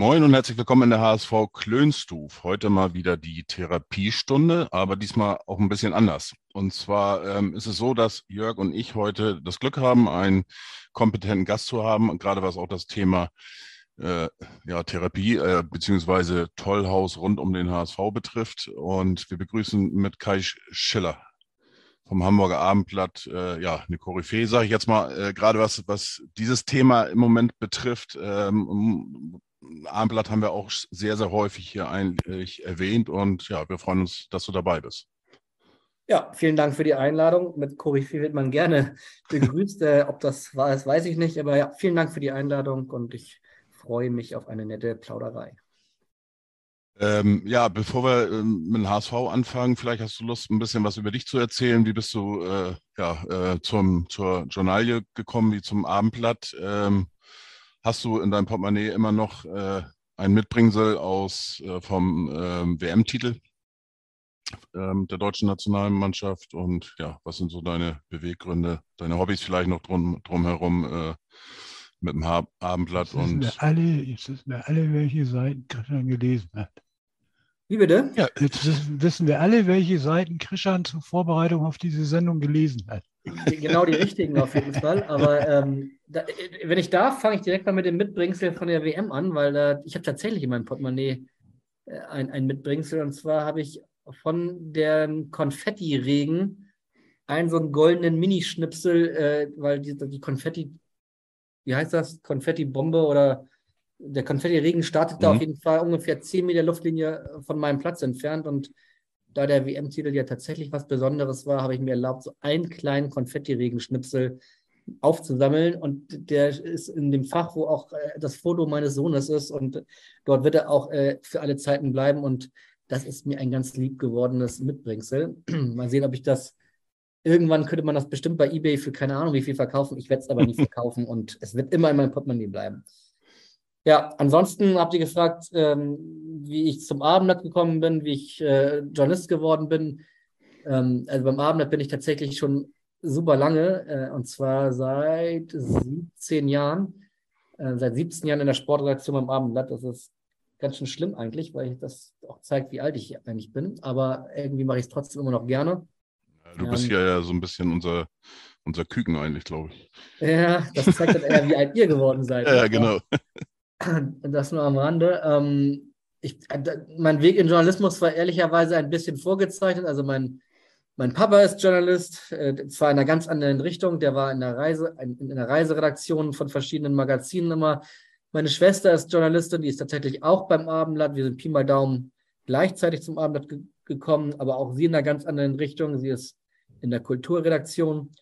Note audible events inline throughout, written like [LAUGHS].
Moin und herzlich willkommen in der HSV Klönstuf. Heute mal wieder die Therapiestunde, aber diesmal auch ein bisschen anders. Und zwar ähm, ist es so, dass Jörg und ich heute das Glück haben, einen kompetenten Gast zu haben, gerade was auch das Thema äh, ja, Therapie äh, beziehungsweise Tollhaus rund um den HSV betrifft. Und wir begrüßen mit Kai Schiller vom Hamburger Abendblatt, äh, ja, eine Koryphäe, sage ich jetzt mal, äh, gerade was, was dieses Thema im Moment betrifft. Ähm, Abendblatt haben wir auch sehr, sehr häufig hier eigentlich erwähnt und ja, wir freuen uns, dass du dabei bist. Ja, vielen Dank für die Einladung. Mit Koryphäe wird man gerne [LAUGHS] begrüßt. äh, ob das war, das weiß ich nicht, aber ja, vielen Dank für die Einladung und ich freue mich auf eine nette Plauderei. Ähm, ja, bevor wir ähm, mit dem HSV anfangen, vielleicht hast du Lust, ein bisschen was über dich zu erzählen. Wie bist du äh, ja, äh, zum, zur Journalie gekommen, wie zum Abendblatt? Ähm, hast du in deinem Portemonnaie immer noch äh, ein Mitbringsel aus äh, vom ähm, WM-Titel ähm, der deutschen Nationalmannschaft? Und ja, was sind so deine Beweggründe, deine Hobbys vielleicht noch drum, drumherum äh, mit dem ha Abendblatt? Jetzt wissen, Und wir alle, jetzt wissen wir alle, welche Seiten Christian gelesen hat. Wie bitte? Ja, jetzt wissen- wissen wir alle, welche Seiten Christian zur Vorbereitung auf diese Sendung gelesen hat. Genau die richtigen auf jeden Fall. Aber ähm, da, wenn ich darf, fange ich direkt mal mit dem Mitbringsel von der WM an, weil äh, ich habe tatsächlich in meinem Portemonnaie äh, ein, ein Mitbringsel. Und zwar habe ich von den Konfetti-Regen einen so einen goldenen Minischnipsel, äh, weil die, die Konfetti, wie heißt das? Konfetti-Bombe oder der Konfetti-Regen startete Mhm. auf jeden Fall ungefähr 10 Meter Luftlinie von meinem Platz entfernt und da der WM-Titel ja tatsächlich was Besonderes war, habe ich mir erlaubt, so einen kleinen Konfetti-Regenschnipsel aufzusammeln. Und der ist in dem Fach, wo auch äh, das Foto meines Sohnes ist. Und dort wird er auch äh, für alle Zeiten bleiben. Und das ist mir ein ganz lieb gewordenes Mitbringsel. [CLEARS THROAT] Mal sehen, ob ich das. Irgendwann könnte man das bestimmt bei eBay für keine Ahnung wie viel verkaufen. Ich werde es aber nicht [LAUGHS] verkaufen und es wird immer in meinem Portemonnaie bleiben. Ja, ansonsten habt ihr gefragt, ähm, wie ich zum Abendblatt gekommen bin, wie ich äh, Journalist geworden bin. Ähm, also beim Abendblatt bin ich tatsächlich schon super lange, äh, und zwar seit 17 Jahren. Äh, seit 17 Jahren in der Sportredaktion beim Abendblatt. Das ist ganz schön schlimm eigentlich, weil das auch zeigt, wie alt ich eigentlich bin. Aber irgendwie mache ich es trotzdem immer noch gerne. du bist hier ja so ein bisschen unser, unser Küken eigentlich, glaube ich. Ja, das zeigt dann eher, wie alt ihr geworden seid. [LAUGHS] Ja, genau. [CLEARS THROAT] Das nur am Rande. Ähm, ich, äh, mein Weg in Journalismus war ehrlicherweise ein bisschen vorgezeichnet. Also mein, mein Papa ist Journalist, äh, zwar in einer ganz anderen Richtung. Der war in der Reise, in, in der Reiseredaktion von verschiedenen Magazinen immer. Meine Schwester ist Journalistin, die ist tatsächlich auch beim Abendblatt. Wir sind Pi mal Daumen gleichzeitig zum Abendblatt ge gekommen, aber auch sie in einer ganz anderen Richtung. Sie ist in der Kulturredaktion.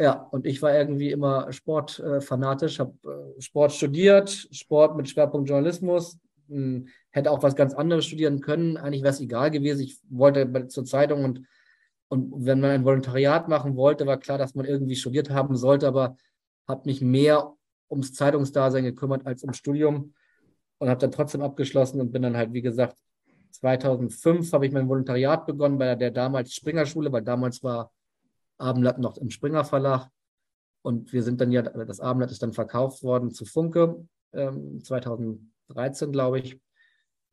Ja, und ich war irgendwie immer sportfanatisch, äh, habe äh, Sport studiert, Sport mit Schwerpunkt Journalismus, mh, hätte auch was ganz anderes studieren können. Eigentlich wäre es egal gewesen. Ich wollte zur Zeitung und, und wenn man ein Volontariat machen wollte, war klar, dass man irgendwie studiert haben sollte, aber habe mich mehr ums Zeitungsdasein gekümmert als ums Studium und habe dann trotzdem abgeschlossen und bin dann halt, wie gesagt, 2005 habe ich mein Volontariat begonnen bei der damals Springer Schule, weil damals war Abendblatt noch im Springer Verlag. Und wir sind dann ja, das Abendblatt ist dann verkauft worden zu Funke, ähm, 2013, glaube ich.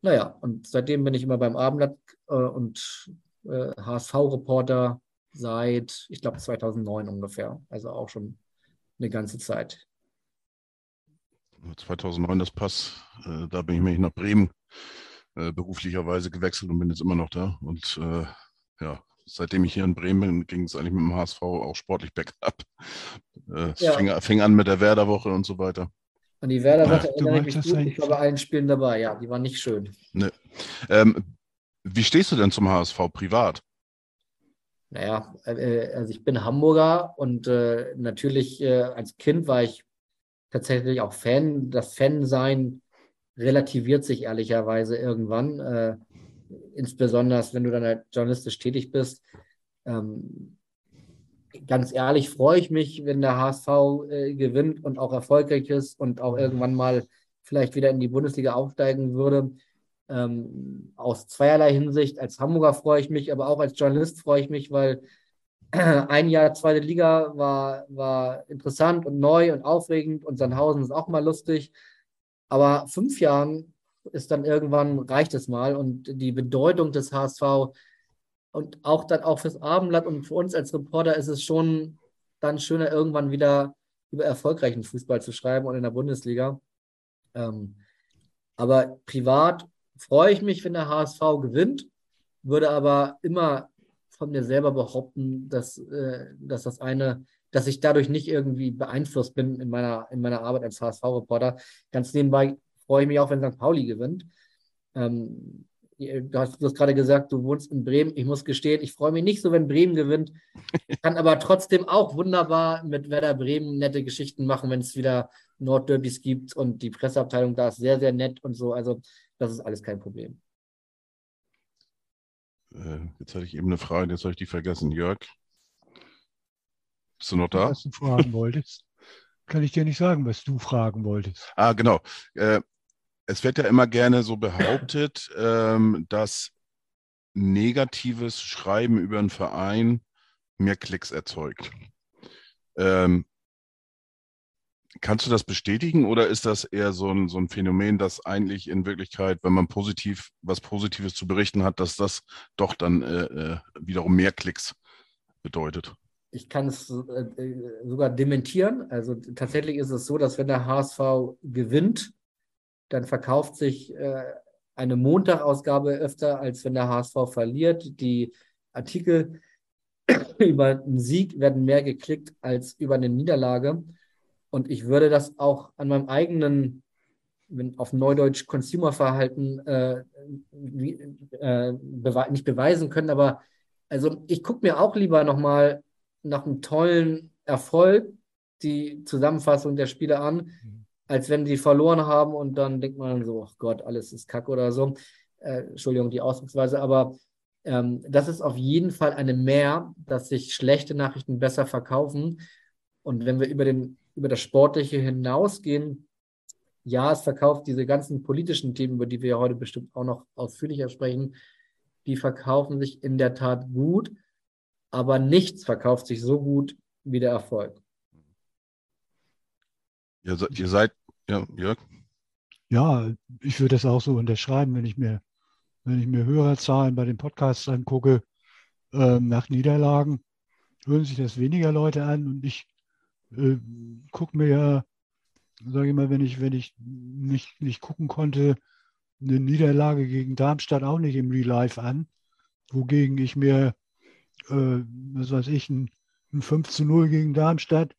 Naja, und seitdem bin ich immer beim Abendblatt äh, und äh, HSV-Reporter seit, ich glaube, 2009 ungefähr. Also auch schon eine ganze Zeit. 2009 das Pass, äh, da bin ich nämlich nach Bremen äh, beruflicherweise gewechselt und bin jetzt immer noch da. Und äh, ja, seitdem ich hier in Bremen bin, ging es eigentlich mit dem HSV auch sportlich [LAUGHS] bergab. Äh, es Ja. fing, fing an mit der Werderwoche und so weiter. An die Werder-Woche erinnere ich mich gut. Ich war bei allen Spielen dabei. Ja, die waren nicht schön. Ähm, wie stehst du denn zum HSV privat? Naja, äh, also ich bin Hamburger und äh, natürlich äh, als Kind war ich tatsächlich auch Fan. Das Fansein relativiert sich ehrlicherweise irgendwann. Insbesondere wenn du dann halt journalistisch tätig bist. Ähm, ganz ehrlich freue ich mich, wenn der HSV äh, gewinnt und auch erfolgreich ist und auch irgendwann mal vielleicht wieder in die Bundesliga aufsteigen würde. Ähm, aus zweierlei Hinsicht. Als Hamburger freue ich mich, aber auch als Journalist freue ich mich, weil [CLEARS THROAT] ein Jahr zweite Liga war, war interessant und neu und aufregend und Sandhausen ist auch mal lustig. Aber fünf Jahren ist dann irgendwann, reicht es mal und die Bedeutung des HSV und auch dann auch fürs Abendblatt und für uns als Reporter ist es schon dann schöner, irgendwann wieder über erfolgreichen Fußball zu schreiben und in der Bundesliga. Ähm, aber privat freue ich mich, wenn der HSV gewinnt, würde aber immer von mir selber behaupten, dass, äh, dass das eine, dass ich dadurch nicht irgendwie beeinflusst bin in meiner, in meiner Arbeit als HSV-Reporter. Ganz nebenbei freue ich mich auch, wenn St. Pauli gewinnt. Ähm, du hast, du hast gerade gesagt, du wohnst in Bremen. Ich muss gestehen, ich freue mich nicht so, wenn Bremen gewinnt. Kann aber trotzdem auch wunderbar mit Werder Bremen nette Geschichten machen, wenn es wieder Nordderbys gibt und die Presseabteilung da ist sehr, sehr nett und so. Also, das ist alles kein Problem. Äh, jetzt hatte ich eben eine Frage, jetzt habe ich die vergessen. Jörg, bist du noch da? Was du fragen wolltest, kann ich dir nicht sagen, was du fragen wolltest. Ah, genau. Äh, es wird ja immer gerne so behauptet, ähm, dass negatives Schreiben über einen Verein mehr Klicks erzeugt. Ähm, kannst du das bestätigen oder ist das eher so ein, so ein Phänomen, dass eigentlich in Wirklichkeit, wenn man positiv was Positives zu berichten hat, dass das doch dann äh, äh wiederum mehr Klicks bedeutet? Ich kann es äh, sogar dementieren. Also tatsächlich ist es so, dass wenn der HSV gewinnt, dann verkauft sich äh, eine Montagausgabe öfter, als wenn der HSV verliert. Die Artikel [CLEARS THROAT] über einen Sieg werden mehr geklickt als über eine Niederlage. Und ich würde das auch an meinem eigenen, wenn auf Neudeutsch Consumerverhalten äh, äh, bewe nicht beweisen können, aber also ich gucke mir auch lieber nochmal nach einem tollen Erfolg die Zusammenfassung der Spiele an, mhm als wenn die verloren haben und dann denkt man so, oh Gott, alles ist Kacke oder so. Äh, Entschuldigung, die Ausdrucksweise, aber ähm, das ist auf jeden Fall eine Mehr, dass sich schlechte Nachrichten besser verkaufen. Und wenn wir über, den, über das Sportliche hinausgehen, ja, es verkauft diese ganzen politischen Themen, über die wir ja heute bestimmt auch noch ausführlicher sprechen, die verkaufen sich in der Tat gut, aber nichts verkauft sich so gut wie der Erfolg. Ihr, ihr seid, ja, Jörg? Ja, ich würde das auch so unterschreiben, wenn ich mir, wenn ich mir Hörerzahlen bei den Podcasts angucke, ähm, nach Niederlagen, hören sich das weniger Leute an und ich äh, gucke mir ja, sage ich mal, wenn ich, wenn ich nicht, nicht gucken konnte, eine Niederlage gegen Darmstadt auch nicht im Real Life an, wogegen ich mir, äh, was weiß ich, ein, ein 5 zu 0 gegen Darmstadt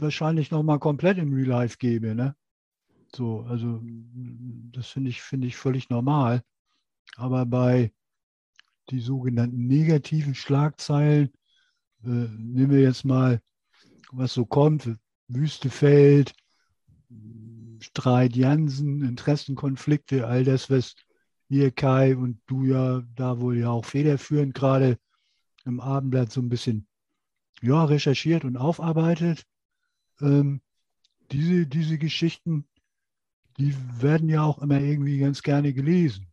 wahrscheinlich nochmal komplett im Real Life gebe. Ne? So, also das finde ich, finde ich völlig normal. Aber bei die sogenannten negativen Schlagzeilen, äh, nehmen wir jetzt mal, was so kommt, Wüstefeld, Streit Jansen, Interessenkonflikte, all das, was hier Kai und du ja da wohl ja auch federführend gerade im Abendblatt so ein bisschen ja, recherchiert und aufarbeitet ähm, diese, diese Geschichten, die werden ja auch immer irgendwie ganz gerne gelesen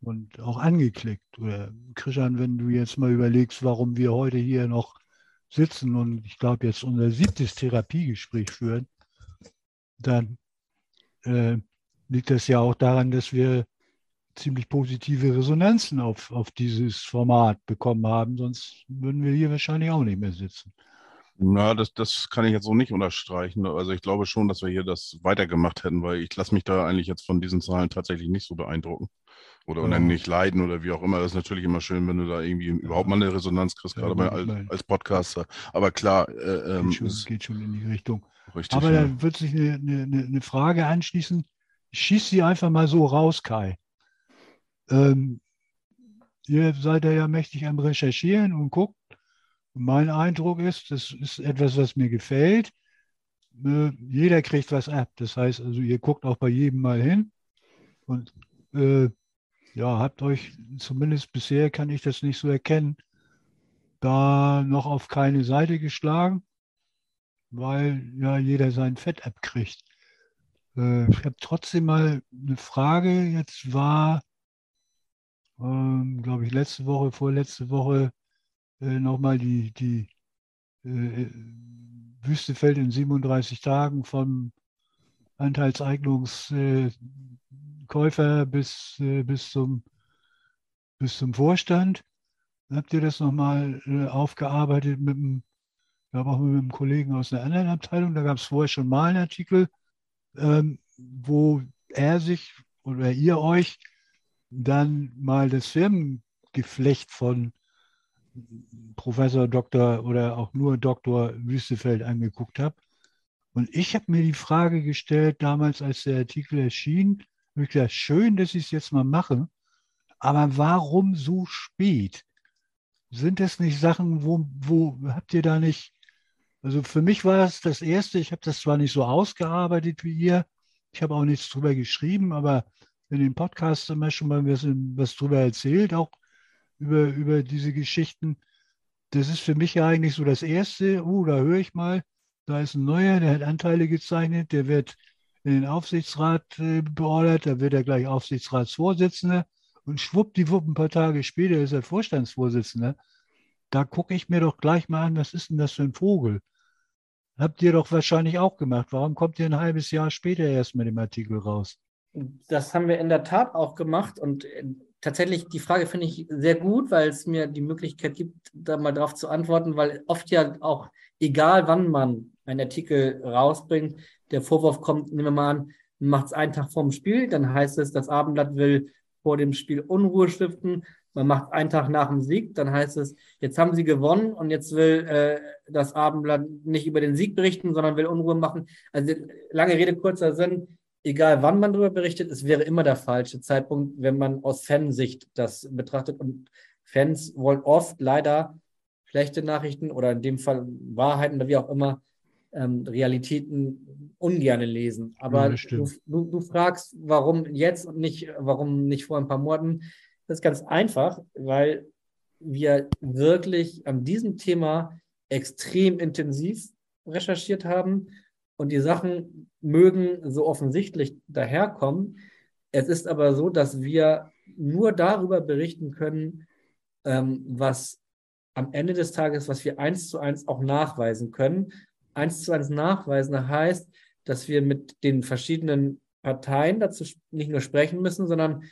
und auch angeklickt. Oder Christian, wenn du jetzt mal überlegst, warum wir heute hier noch sitzen und ich glaube jetzt unser siebtes Therapiegespräch führen, dann äh, liegt das ja auch daran, dass wir ziemlich positive Resonanzen auf, auf dieses Format bekommen haben, sonst würden wir hier wahrscheinlich auch nicht mehr sitzen. Na, das, das kann ich jetzt so nicht unterstreichen. Also ich glaube schon, dass wir hier das weitergemacht hätten, weil ich lasse mich da eigentlich jetzt von diesen Zahlen tatsächlich nicht so beeindrucken. Oder, ja. nicht leiden oder wie auch immer. Das ist natürlich immer schön, wenn du da irgendwie ja. überhaupt mal eine Resonanz kriegst, ja, gerade mal als, als, Podcaster. Aber klar, äh, ähm, geht, schon, geht, schon, in die Richtung. Richtig, Aber da wird sich eine, eine, eine Frage anschließen. Ich schieße sie einfach mal so raus, Kai. Ähm, ihr seid ja mächtig am Recherchieren und guckt, mein Eindruck ist, das ist etwas, was mir gefällt. Äh, jeder kriegt was ab. Das heißt also, ihr guckt auch bei jedem mal hin. Und äh, ja, habt euch, zumindest bisher kann ich das nicht so erkennen, da noch auf keine Seite geschlagen, weil ja jeder sein Fett abkriegt. Äh, ich habe trotzdem mal eine Frage. Jetzt war, ähm, glaube ich, letzte Woche, vorletzte Woche nochmal die, die äh, Wüstefeld in 37 Tagen vom Anteilseignungskäufer bis, äh, bis, zum, bis zum Vorstand. Habt ihr das nochmal äh, aufgearbeitet mit dem, ja, auch mit einem Kollegen aus einer anderen Abteilung? Da gab es vorher schon mal einen Artikel, ähm, wo er sich oder ihr euch dann mal das Firmengeflecht von Professor Dr. oder auch nur Dr. Wüstefeld angeguckt habe. Und ich habe mir die Frage gestellt, damals, als der Artikel erschien, habe ich gesagt, schön, dass ich es jetzt mal mache, aber warum so spät? Sind das nicht Sachen, wo, wo habt ihr da nicht, also für mich war es das Erste, ich habe das zwar nicht so ausgearbeitet wie ihr, ich habe auch nichts drüber geschrieben, aber in dem Podcast haben wir schon mal was, was drüber erzählt, auch über, über diese Geschichten. Das ist für mich ja eigentlich so das Erste. Uh, da höre ich mal, da ist ein neuer, der hat Anteile gezeichnet, der wird in den Aufsichtsrat äh, beordert, da wird er gleich Aufsichtsratsvorsitzender und schwuppdiwupp ein paar Tage später ist er Vorstandsvorsitzender. Da gucke ich mir doch gleich mal an, was ist denn das für ein Vogel? Habt ihr doch wahrscheinlich auch gemacht. Warum kommt ihr ein halbes Jahr später erst mit dem Artikel raus? Das haben wir in der Tat auch gemacht und tatsächlich die Frage finde ich sehr gut, weil es mir die Möglichkeit gibt, da mal drauf zu antworten, weil oft ja auch, egal wann man einen Artikel rausbringt, der Vorwurf kommt, nehmen wir mal an, man macht es einen Tag vorm Spiel, dann heißt es, das Abendblatt will vor dem Spiel Unruhe stiften. Man macht einen Tag nach dem Sieg, dann heißt es, jetzt haben sie gewonnen und jetzt will äh, das Abendblatt nicht über den Sieg berichten, sondern will Unruhe machen. Also lange Rede, kurzer Sinn egal wann man darüber berichtet, es wäre immer der falsche Zeitpunkt, wenn man aus Fansicht das betrachtet. Und Fans wollen oft leider schlechte Nachrichten oder in dem Fall Wahrheiten oder wie auch immer, ähm, Realitäten ungern lesen. Aber ja, du, du, du, fragst, warum jetzt und nicht, warum nicht vor ein paar Monaten. Das ist ganz einfach, weil wir wirklich an diesem Thema extrem intensiv recherchiert haben und die Sachen mögen so offensichtlich daherkommen. Es ist aber so, dass wir nur darüber berichten können, ähm, was am Ende des Tages, was wir eins zu eins auch nachweisen können. Eins zu eins nachweisen heißt, dass wir mit den verschiedenen Parteien dazu nicht nur sprechen müssen, sondern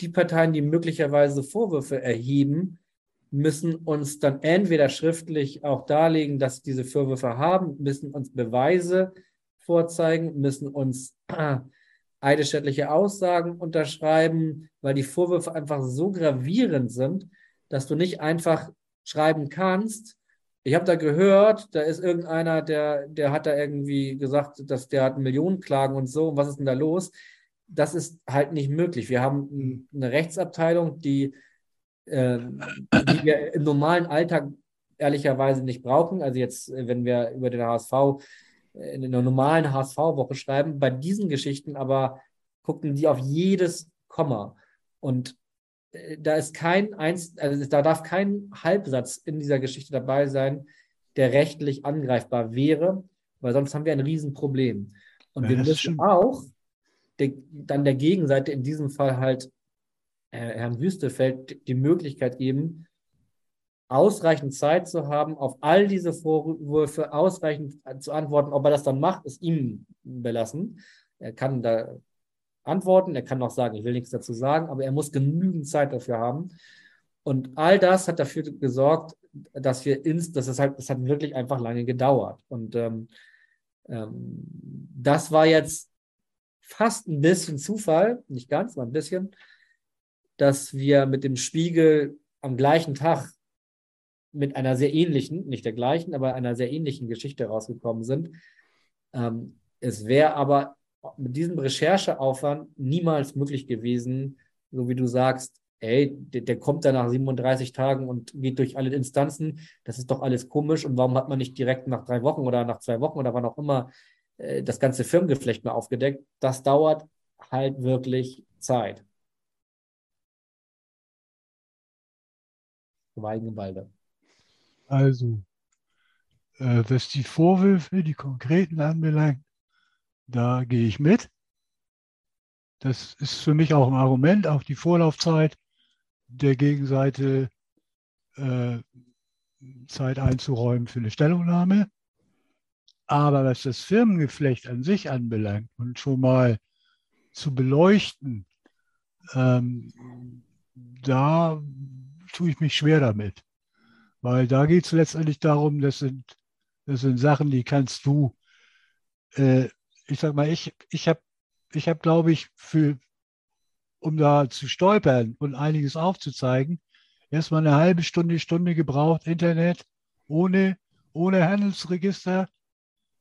die Parteien, die möglicherweise Vorwürfe erheben, müssen uns dann entweder schriftlich auch darlegen, dass diese Vorwürfe haben, müssen uns Beweise vorzeigen, müssen uns äh, eidesstattliche Aussagen unterschreiben, weil die Vorwürfe einfach so gravierend sind, dass du nicht einfach schreiben kannst. Ich habe da gehört, da ist irgendeiner, der, der hat da irgendwie gesagt, dass der hat Millionen Klagen und so. Was ist denn da los? Das ist halt nicht möglich. Wir haben eine Rechtsabteilung, die äh, die wir im normalen Alltag ehrlicherweise nicht brauchen. Also jetzt, wenn wir über den HSV in einer normalen HSV-Woche schreiben, bei diesen Geschichten aber gucken die auf jedes Komma. Und äh, da ist kein eins, also da darf kein Halbsatz in dieser Geschichte dabei sein, der rechtlich angreifbar wäre, weil sonst haben wir ein Riesenproblem. Und ja, wir müssen auch der, dann der Gegenseite, in diesem Fall halt äh, Herrn Wüstefeld, die Möglichkeit geben, ausreichend Zeit zu haben, auf all diese Vorwürfe ausreichend zu antworten. Ob er das dann macht, ist ihm belassen. Er kann da antworten, er kann auch sagen, ich will nichts dazu sagen, aber er muss genügend Zeit dafür haben. Und all das hat dafür gesorgt, dass wir ins, dass es halt, es hat wirklich einfach lange gedauert. Und ähm, ähm, das war jetzt fast ein bisschen Zufall, nicht ganz, aber ein bisschen, dass wir mit dem Spiegel am gleichen Tag mit einer sehr ähnlichen, nicht der gleichen, aber einer sehr ähnlichen Geschichte rausgekommen sind. Ähm, es wäre aber mit diesem Rechercheaufwand niemals möglich gewesen, so wie du sagst, ey, der, der, kommt da nach 37 Tagen und geht durch alle Instanzen, das ist doch alles komisch und warum hat man nicht direkt nach drei Wochen oder nach zwei Wochen oder wann auch immer äh, das ganze Firmengeflecht mal aufgedeckt? Das dauert halt wirklich Zeit. Schweigen im Walde. Also, äh, was die Vorwürfe, die konkreten anbelangt, da gehe ich mit. Das ist für mich auch ein Argument, auch die Vorlaufzeit der Gegenseite äh, Zeit einzuräumen für eine Stellungnahme. Aber was das Firmengeflecht an sich anbelangt und schon mal zu beleuchten, ähm, da tue ich mich schwer damit. Weil da geht es letztendlich darum, das sind, das sind Sachen, die kannst du, äh, ich sag mal, ich, ich habe, ich hab, glaube ich, für, um da zu stolpern und einiges aufzuzeigen, erstmal eine halbe Stunde, Stunde gebraucht, Internet, ohne, ohne Handelsregister,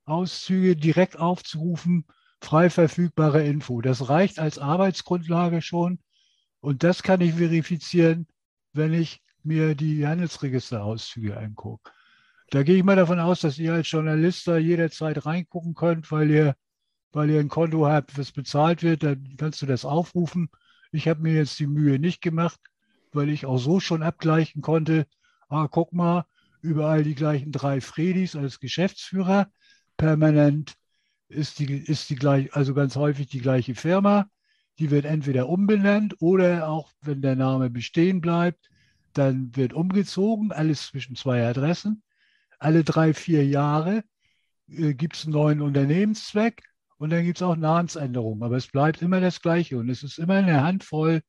Auszüge direkt aufzurufen, frei verfügbare Info. Das reicht als Arbeitsgrundlage schon und das kann ich verifizieren, wenn ich mir die Handelsregisterauszüge angucke. Da gehe ich mal davon aus, dass ihr als Journalist da jederzeit reingucken könnt, weil ihr, weil ihr ein Konto habt, was bezahlt wird, dann kannst du das aufrufen. Ich habe mir jetzt die Mühe nicht gemacht, weil ich auch so schon abgleichen konnte. Ah, guck mal, überall die gleichen drei Fredis als Geschäftsführer. Permanent ist die, ist die gleich, also ganz häufig die gleiche Firma. Die wird entweder umbenannt oder auch, wenn der Name bestehen bleibt, dann wird umgezogen, alles zwischen zwei Adressen. Alle drei, vier Jahre äh, gibt es einen neuen Unternehmenszweck und dann gibt es auch Namensänderungen. Aber es bleibt immer das Gleiche und es ist immer eine Handvoll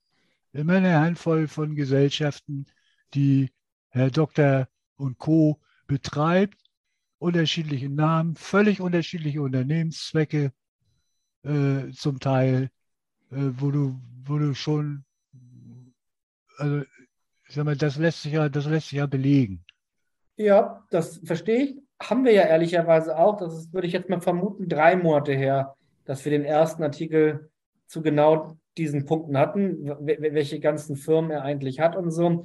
immer eine Handvoll von Gesellschaften, die Herr Doktor und Co. betreibt, unterschiedliche Namen, völlig unterschiedliche Unternehmenszwecke äh, zum Teil, äh, wo, du, wo du schon, also ich sag mal, das lässt sich ja, das lässt sich ja belegen. Ja, das verstehe ich. Haben wir ja ehrlicherweise auch. Das ist, würde ich jetzt mal vermuten, drei Monate her, dass wir den ersten Artikel zu genau diesen Punkten hatten, welche ganzen Firmen er eigentlich hat und so.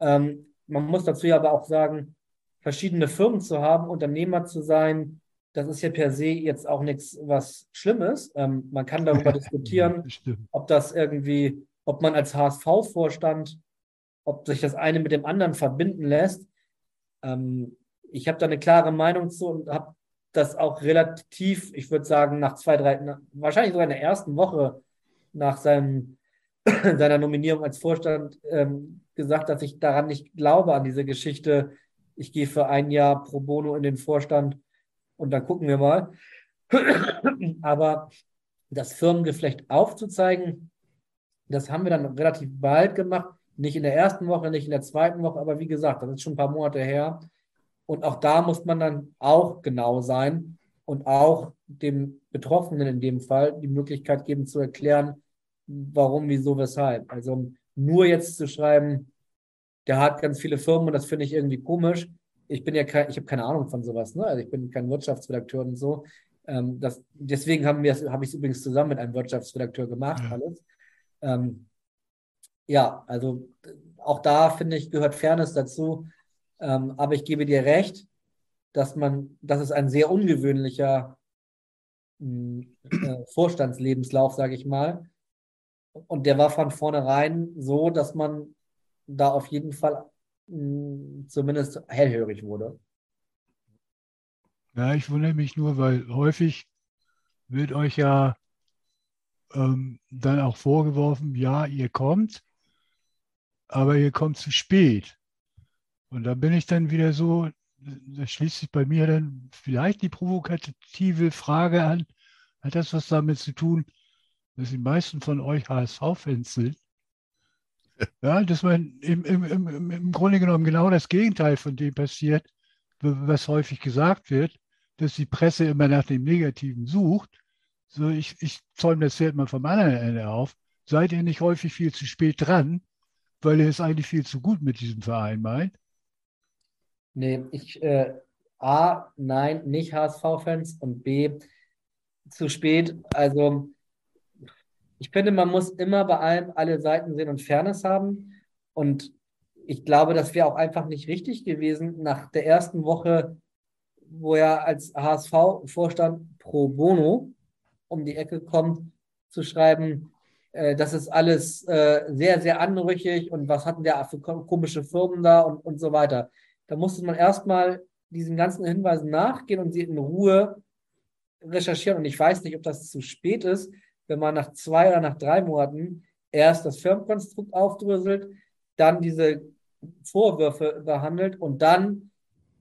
Ähm, man muss dazu ja aber auch sagen, verschiedene Firmen zu haben, Unternehmer zu sein, das ist ja per se jetzt auch nichts was Schlimmes. Ähm, man kann darüber [LAUGHS] diskutieren, ob das irgendwie, ob man als HSV-Vorstand, ob sich das eine mit dem anderen verbinden lässt. Ähm, ich habe da eine klare Meinung zu und habe das auch relativ, ich würde sagen, nach zwei, drei, wahrscheinlich sogar in der ersten Woche nach seinem, [CLEARS THROAT] seiner Nominierung als Vorstand ähm, gesagt, dass ich daran nicht glaube, an diese Geschichte. Ich gehe für ein Jahr pro bono in den Vorstand und dann gucken wir mal. [CLEARS THROAT] Aber das Firmengeflecht aufzuzeigen, das haben wir dann relativ bald gemacht. Nicht in der ersten Woche, nicht in der zweiten Woche, aber wie gesagt, das ist schon ein paar Monate her. Und auch da muss man dann auch genau sein und auch dem Betroffenen in dem Fall die Möglichkeit geben zu erklären, warum, wieso, weshalb. Also nur jetzt zu schreiben, der hat ganz viele Firmen und das finde ich irgendwie komisch. Ich bin ja kein, ich habe keine Ahnung von sowas, ne? Also ich bin kein Wirtschaftsredakteur und so. Ähm, das, deswegen haben wir habe ich es übrigens zusammen mit einem Wirtschaftsredakteur gemacht, ja. alles. Ähm, ja, also auch da finde ich, gehört Fairness dazu. Ähm, aber ich gebe dir recht, dass man, dass es ein sehr ungewöhnlicher hm, äh, Vorstandslebenslauf, sage ich mal, und der war von vornherein so, dass man da auf jeden Fall hm, zumindest hellhörig wurde. Ja, ich wundere mich nur, weil häufig wird euch ja ähm, dann auch vorgeworfen, ja, ihr kommt, aber ihr kommt zu spät. Und da bin ich dann wieder so, da schließt sich bei mir dann vielleicht die provokative Frage an, hat das was damit zu tun, dass die meisten von euch HSV-Fans sind. Ja, dass man im, im, im, im Grunde genommen genau das Gegenteil von dem passiert, was häufig gesagt wird, dass die Presse immer nach dem Negativen sucht. So, ich, ich zäume das Pferd mal vom anderen Ende auf. Seid ihr nicht häufig viel zu spät dran, weil ihr es eigentlich viel zu gut mit diesem Verein meint? Nee, ich, äh, A, nein, nicht HSV-Fans und B, zu spät. Also, ich finde, man muss immer bei allem alle Seiten sehen und Fairness haben. Und ich glaube, das wäre auch einfach nicht richtig gewesen, nach der ersten Woche, wo er als HSV-Vorstand pro bono um die Ecke kommt, zu schreiben, äh, das ist alles äh, sehr, sehr anrüchig und was hatten der für komische Firmen da und, und so weiter. Da musste man erstmal diesen ganzen Hinweisen nachgehen und sie in Ruhe recherchieren. Und ich weiß nicht, ob das zu spät ist, wenn man nach zwei oder nach drei Monaten erst das Firmenkonstrukt aufdröselt, dann diese Vorwürfe behandelt und dann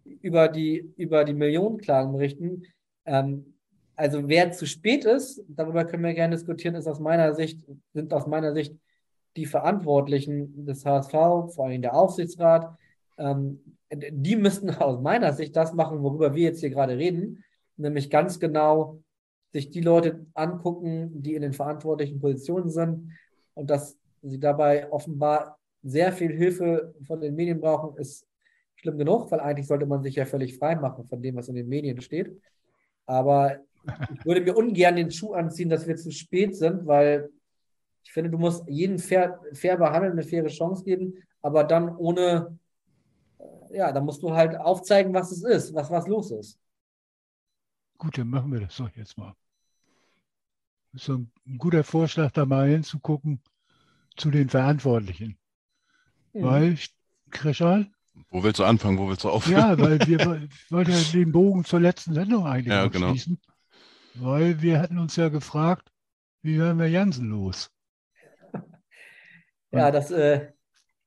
über die, über die Millionenklagen berichten. Ähm, also wer zu spät ist, darüber können wir gerne diskutieren, ist aus meiner Sicht, sind aus meiner Sicht die Verantwortlichen des HSV, vor allem der Aufsichtsrat, ähm, die müssten aus meiner Sicht das machen, worüber wir jetzt hier gerade reden, nämlich ganz genau sich die Leute angucken, die in den verantwortlichen Positionen sind und dass sie dabei offenbar sehr viel Hilfe von den Medien brauchen, ist schlimm genug, weil eigentlich sollte man sich ja völlig frei machen von dem, was in den Medien steht. Aber ich würde mir ungern den Schuh anziehen, dass wir zu spät sind, weil ich finde, du musst jeden fair, fair behandeln, eine faire Chance geben, aber dann ohne, äh, ja, da musst du halt aufzeigen, was es ist, was, was los ist. Gut, dann machen wir das doch jetzt mal. Das ist so ein guter Vorschlag, da mal hinzugucken zu den Verantwortlichen. Mhm. Weil, Krischal, wo willst du anfangen? Wo willst du aufhören? Ja, weil wir [LAUGHS] wollten ja den Bogen zur letzten Sendung eigentlich ja, genau. abschließen. Genau. Weil wir hatten uns ja gefragt, wie werden wir Jansen los? Ja, das, äh,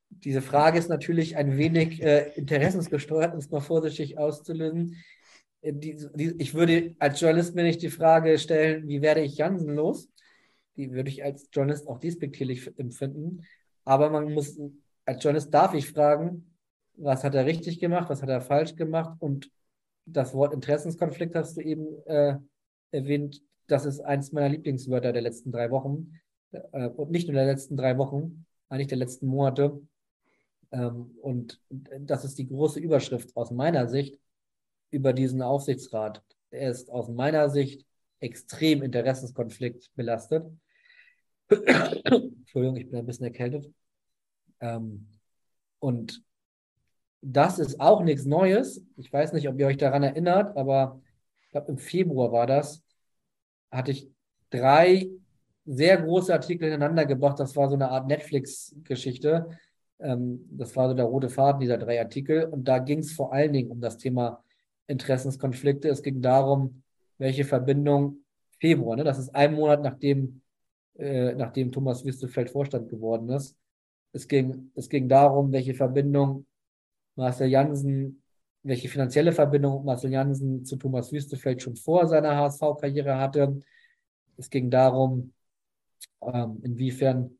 diese Frage ist natürlich ein wenig äh, interessensgesteuert, um es mal vorsichtig auszulösen. Äh, die, die, ich würde als Journalist mir nicht die Frage stellen, wie werde ich Jansen los? Die würde ich als Journalist auch despektierlich empfinden. Aber man muss, als Journalist darf ich fragen, was hat er richtig gemacht, was hat er falsch gemacht und das Wort Interessenskonflikt hast du eben äh, erwähnt. Das ist eins meiner Lieblingswörter der letzten drei Wochen äh, und nicht nur der letzten drei Wochen, eigentlich der letzten Monate. Ähm, und das ist die große Überschrift aus meiner Sicht über diesen Aufsichtsrat. Er ist aus meiner Sicht extrem Interessenskonflikt belastet. [COUGHS] Entschuldigung, ich bin ein bisschen erkältet. Ähm, und das ist auch nichts Neues. Ich weiß nicht, ob ihr euch daran erinnert, aber ich glaube, im Februar war das, hatte ich drei sehr große Artikel ineinander gebracht. Das war so eine Art Netflix-Geschichte. Ähm, das war so der rote Faden dieser drei Artikel. Und da ging es vor allen Dingen um das Thema Interessenskonflikte. Es ging darum, welche Verbindung Februar, ne? das ist ein Monat nachdem, äh, nachdem Thomas Wüstefeld Vorstand geworden ist. Es ging, es ging darum, welche Verbindung Marcel Jansen, welche finanzielle Verbindung Marcel Jansen zu Thomas Wüstefeld schon vor seiner HSV-Karriere hatte. Es ging darum, ähm, inwiefern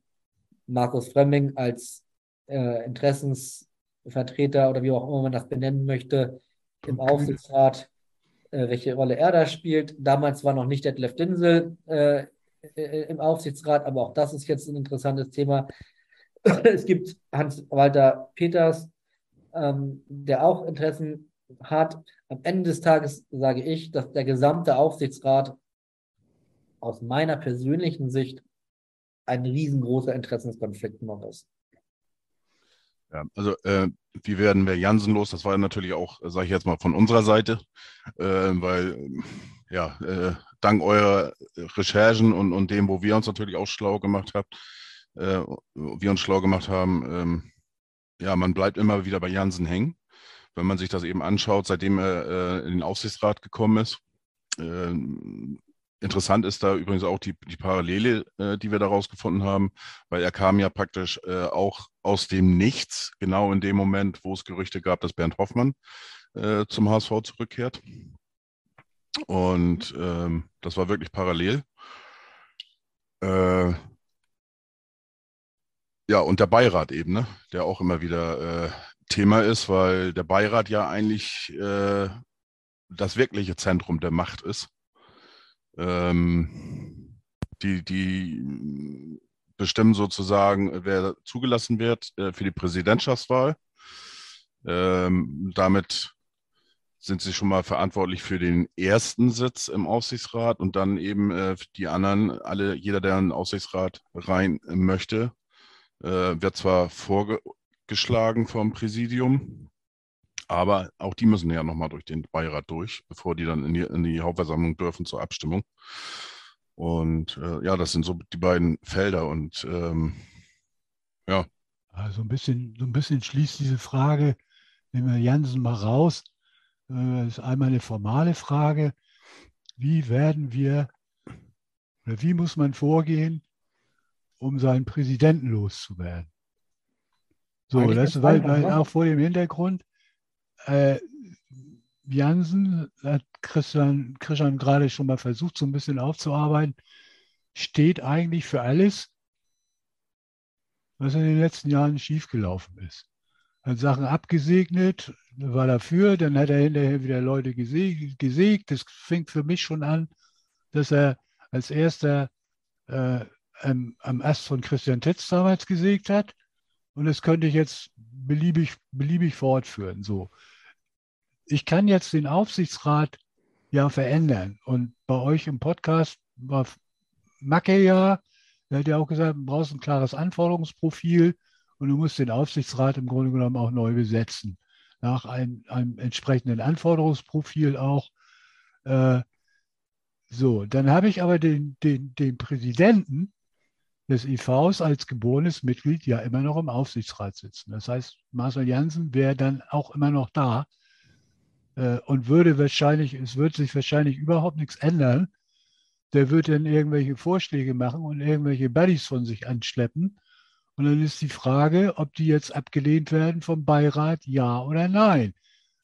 Markus Fremming als äh, Interessensvertreter oder wie auch immer man das benennen möchte, im Aufsichtsrat, äh, welche Rolle er da spielt. Damals war noch nicht Detlef Dinsel äh, äh im Aufsichtsrat, aber auch das ist jetzt ein interessantes Thema. [CLEARS THROAT] es gibt Hans-Walter Peters, ähm, der auch Interessen hat. Am Ende des Tages sage ich, dass der gesamte Aufsichtsrat aus meiner persönlichen Sicht ein riesengroßer Interessenskonflikt noch ist. Ja, also äh, wie werden wir Jansen los? Das war natürlich auch, sage ich jetzt mal, von unserer Seite, äh, weil ja, äh, dank eurer Recherchen und, und dem, wo wir uns natürlich auch schlau gemacht haben, äh, wir uns schlau gemacht haben, ähm, ja, man bleibt immer wieder bei Jansen hängen. Wenn man sich das eben anschaut, seitdem er äh, in den Aufsichtsrat gekommen ist. Interessant ist da übrigens auch die, die Parallele, äh, die wir daraus gefunden haben, weil er kam ja praktisch äh, auch aus dem Nichts, genau in dem Moment, wo es Gerüchte gab, dass Bernd Hoffmann äh, zum HSV zurückkehrt. Und ähm, das war wirklich parallel. Äh, ja, und der Beirat eben, ne? der auch immer wieder äh, Thema ist, weil der Beirat ja eigentlich äh, das wirkliche Zentrum der Macht ist. Ähm, die, die bestimmen sozusagen, wer zugelassen wird äh, für die Präsidentschaftswahl. Ähm, damit sind sie schon mal verantwortlich für den ersten Sitz im Aufsichtsrat und dann eben äh, die anderen, alle, jeder, der in den Aufsichtsrat rein möchte, äh, wird zwar vorgeschlagen vom Präsidium, aber auch die müssen ja nochmal durch den Beirat durch, bevor die dann in die, in die Hauptversammlung dürfen zur Abstimmung. Und äh, ja, das sind so die beiden Felder und ähm, ja. Also ein bisschen, so ein bisschen schließt diese Frage, nehmen wir Jansen mal raus. Äh, das ist einmal eine formale Frage. Wie werden wir oder wie muss man vorgehen, um seinen Präsidenten loszuwerden? So, das weil, weil ne? auch vor dem Hintergrund, äh, Jansen hat Christian, Christian gerade schon mal versucht, so ein bisschen aufzuarbeiten, steht eigentlich für alles, was in den letzten Jahren schiefgelaufen ist. Hat Sachen abgesegnet, war dafür, dann hat er hinterher wieder Leute gesägt. Das fängt für mich schon an, dass er als erster äh, am, am Ast von Christian Tetz damals gesägt hat. Und das könnte ich jetzt beliebig, beliebig fortführen. So. Ich kann jetzt den Aufsichtsrat ja verändern. Und bei euch im Podcast war Macke ja, der hat ja auch gesagt, du brauchst ein klares Anforderungsprofil und du musst den Aufsichtsrat im Grunde genommen auch neu besetzen. Nach einem, einem entsprechenden Anforderungsprofil auch. Äh, so, dann habe ich aber den, den, den Präsidenten des IVs als geborenes Mitglied ja immer noch im Aufsichtsrat sitzen. Das heißt, Marcel Janssen wäre dann auch immer noch da und würde wahrscheinlich, es wird sich wahrscheinlich überhaupt nichts ändern. Der wird dann irgendwelche Vorschläge machen und irgendwelche Buddies von sich anschleppen. Und dann ist die Frage, ob die jetzt abgelehnt werden vom Beirat, ja oder nein.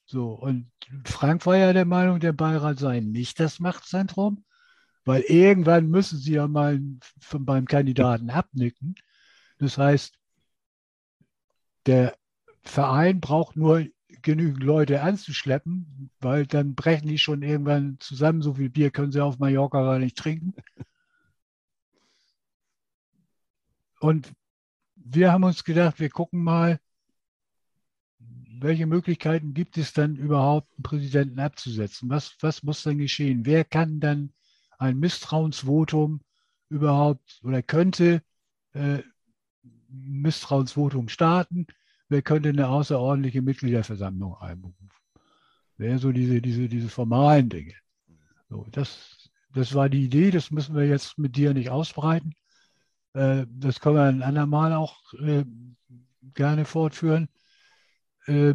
So, und Frank war ja der Meinung, der Beirat sei nicht das Machtzentrum, weil irgendwann müssen sie ja mal von, beim Kandidaten abnicken. Das heißt, der Verein braucht nur genügend Leute anzuschleppen, weil dann brechen die schon irgendwann zusammen. So viel Bier können sie auf Mallorca gar nicht trinken. Und wir haben uns gedacht, wir gucken mal, welche Möglichkeiten gibt es dann überhaupt, einen Präsidenten abzusetzen? Was, was muss dann geschehen? Wer kann dann ein Misstrauensvotum überhaupt oder könnte äh, Misstrauensvotum starten? Wer könnte eine außerordentliche Mitgliederversammlung einberufen? Wäre so diese, diese, diese formalen Dinge. So, das, das war die Idee, das müssen wir jetzt mit dir nicht ausbreiten. Äh, das können wir ein andermal auch äh, gerne fortführen. Äh,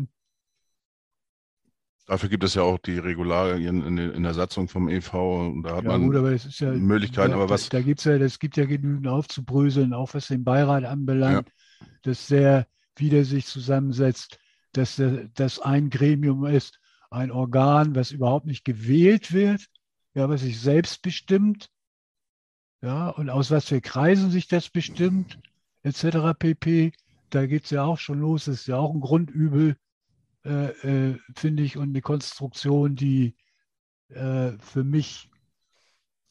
Dafür gibt es ja auch die Regularien in, in der Satzung vom EV und da hat ja, man gut, aber ist ja Möglichkeiten, da, aber was- Da, da gibt es ja, das gibt ja genügend aufzubröseln, auch was den Beirat anbelangt, dass der wieder sich zusammensetzt, dass der, das ein Gremium ist, ein Organ, was überhaupt nicht gewählt wird, ja, was sich selbst bestimmt, ja, und aus was für Kreisen sich das bestimmt, etc. pp. Da geht es ja auch schon los, das ist ja auch ein Grundübel, äh, äh, finde ich, und eine Konstruktion, die äh, für mich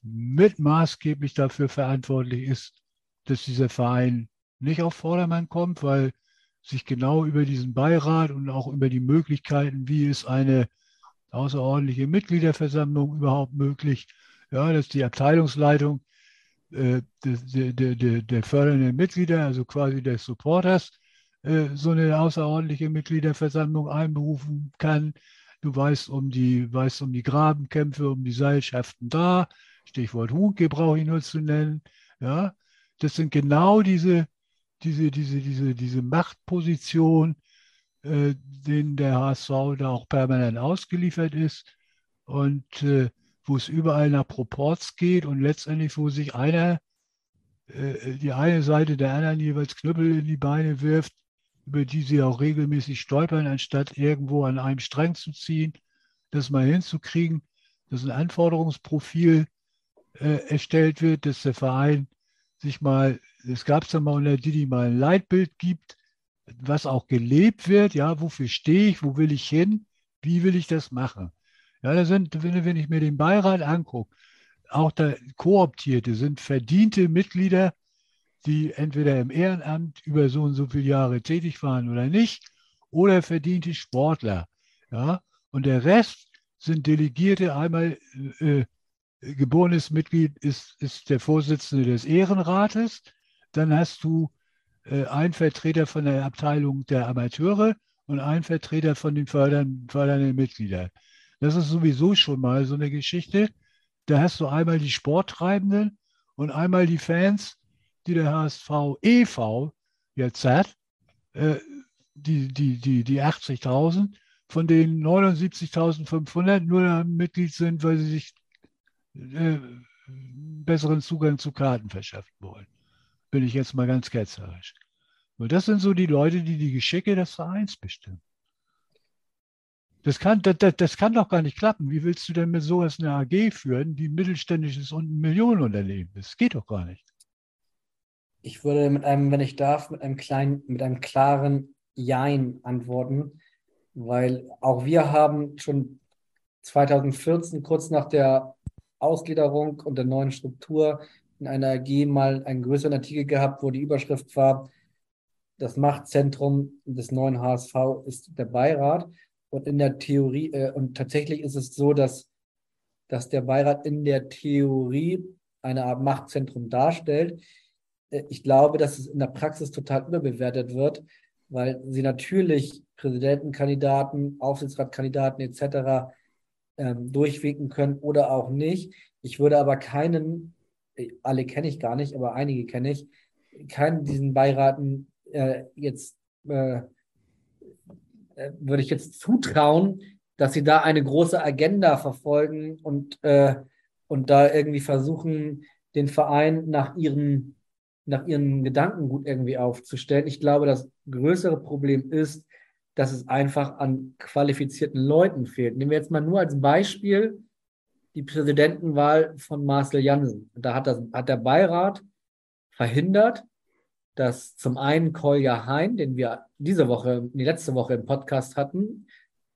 mit maßgeblich dafür verantwortlich ist, dass dieser Verein nicht auf Vordermann kommt, weil sich genau über diesen Beirat und auch über die Möglichkeiten, wie ist eine außerordentliche Mitgliederversammlung überhaupt möglich, ja, dass die Abteilungsleitung äh, der, der, der, der fördernden Mitglieder, also quasi des Supporters, äh, so eine außerordentliche Mitgliederversammlung einberufen kann. Du weißt um die, weißt um die Grabenkämpfe, um die Seilschaften da. Stichwort Hunke brauche ich nur zu nennen. Ja, das sind genau diese, diese, diese, diese, diese Machtposition, äh, denen der HSV da auch permanent ausgeliefert ist und äh, wo es überall nach Proports geht und letztendlich, wo sich einer, äh, die eine Seite der anderen jeweils Knüppel in die Beine wirft, über die sie auch regelmäßig stolpern, anstatt irgendwo an einem Strang zu ziehen, das mal hinzukriegen, dass ein Anforderungsprofil äh, erstellt wird, dass der Verein sich mal, es gab es ja mal unter Didi mal ein Leitbild gibt, was auch gelebt wird, ja, wofür stehe ich, wo will ich hin, wie will ich das machen. Ja, da sind, wenn, wenn ich mir den Beirat angucke, auch da Kooptierte sind verdiente Mitglieder, die entweder im Ehrenamt über so und so viele Jahre tätig waren oder nicht, oder verdiente Sportler. Ja, und der Rest sind Delegierte. Einmal äh, geborenes Mitglied ist, ist der Vorsitzende des Ehrenrates. Dann hast du äh, einen Vertreter von der Abteilung der Amateure und einen Vertreter von den fördern, fördernden Mitgliedern. Das ist sowieso schon mal so eine Geschichte. da hast du einmal die Sporttreibenden und einmal die Fans, die der HSV e.V. jetzt hat, äh, die, die, die, die 80.000, von denen 79.500 nur Mitglied sind, weil sie sich äh, besseren Zugang zu Karten verschaffen wollen. Bin ich jetzt mal ganz ketzerisch. Und das sind so die Leute, die die Geschicke des Vereins bestimmen. Das kann, das, das kann doch gar nicht klappen. Wie willst du denn mit sowas eine AG führen, die mittelständisches und ein Millionenunternehmen ist? Das geht doch gar nicht. Ich würde mit einem, wenn ich darf, mit einem kleinen, mit einem klaren Jein antworten, weil auch wir haben schon 2014, kurz nach der Ausgliederung und der neuen Struktur, in einer AG mal einen größeren Artikel gehabt, wo die Überschrift war, das Machtzentrum des neuen HSV ist der Beirat. Und in der Theorie, äh, und tatsächlich ist es so, dass, dass der Beirat in der Theorie eine Art Machtzentrum darstellt. Äh, ich glaube, dass es in der Praxis total überbewertet wird, weil sie natürlich Präsidentenkandidaten, Aufsichtsratkandidaten etc. Ähm, durchwinken können oder auch nicht. Ich würde aber keinen, alle kenne ich gar nicht, aber einige kenne ich, keinen diesen Beiraten äh, jetzt äh, äh, würde ich jetzt zutrauen, dass sie da eine große Agenda verfolgen und, äh, und da irgendwie versuchen, den Verein nach ihren, nach ihren Gedankengut irgendwie aufzustellen. Ich glaube, das größere Problem ist, dass es einfach an qualifizierten Leuten fehlt. Nehmen wir jetzt mal nur als Beispiel die Präsidentenwahl von Marcel Jansen. Da hat, das, hat der Beirat verhindert, dass zum einen Kolja Hein, den wir diese Woche, die letzte Woche im Podcast hatten,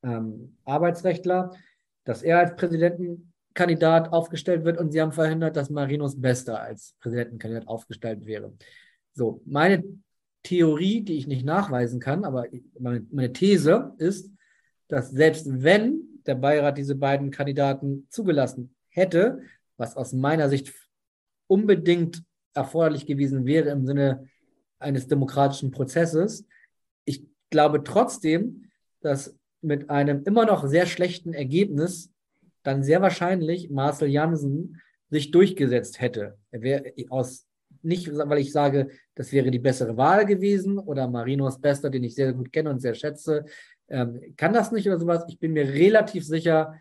ähm, Arbeitsrechtler, dass er als Präsidentenkandidat aufgestellt wird und sie haben verhindert, dass Marinus Bester als Präsidentenkandidat aufgestellt wäre. So, meine Theorie, die ich nicht nachweisen kann, aber meine These ist, dass selbst wenn der Beirat diese beiden Kandidaten zugelassen hätte, was aus meiner Sicht unbedingt erforderlich gewesen wäre im Sinne eines demokratischen Prozesses. Ich glaube trotzdem, dass mit einem immer noch sehr schlechten Ergebnis dann sehr wahrscheinlich Marcel Jansen sich durchgesetzt hätte. Er wäre aus nicht, weil ich sage, das wäre die bessere Wahl gewesen oder Marinos Bester, den ich sehr gut kenne und sehr schätze, ähm, kann das nicht oder sowas. Ich bin mir relativ sicher,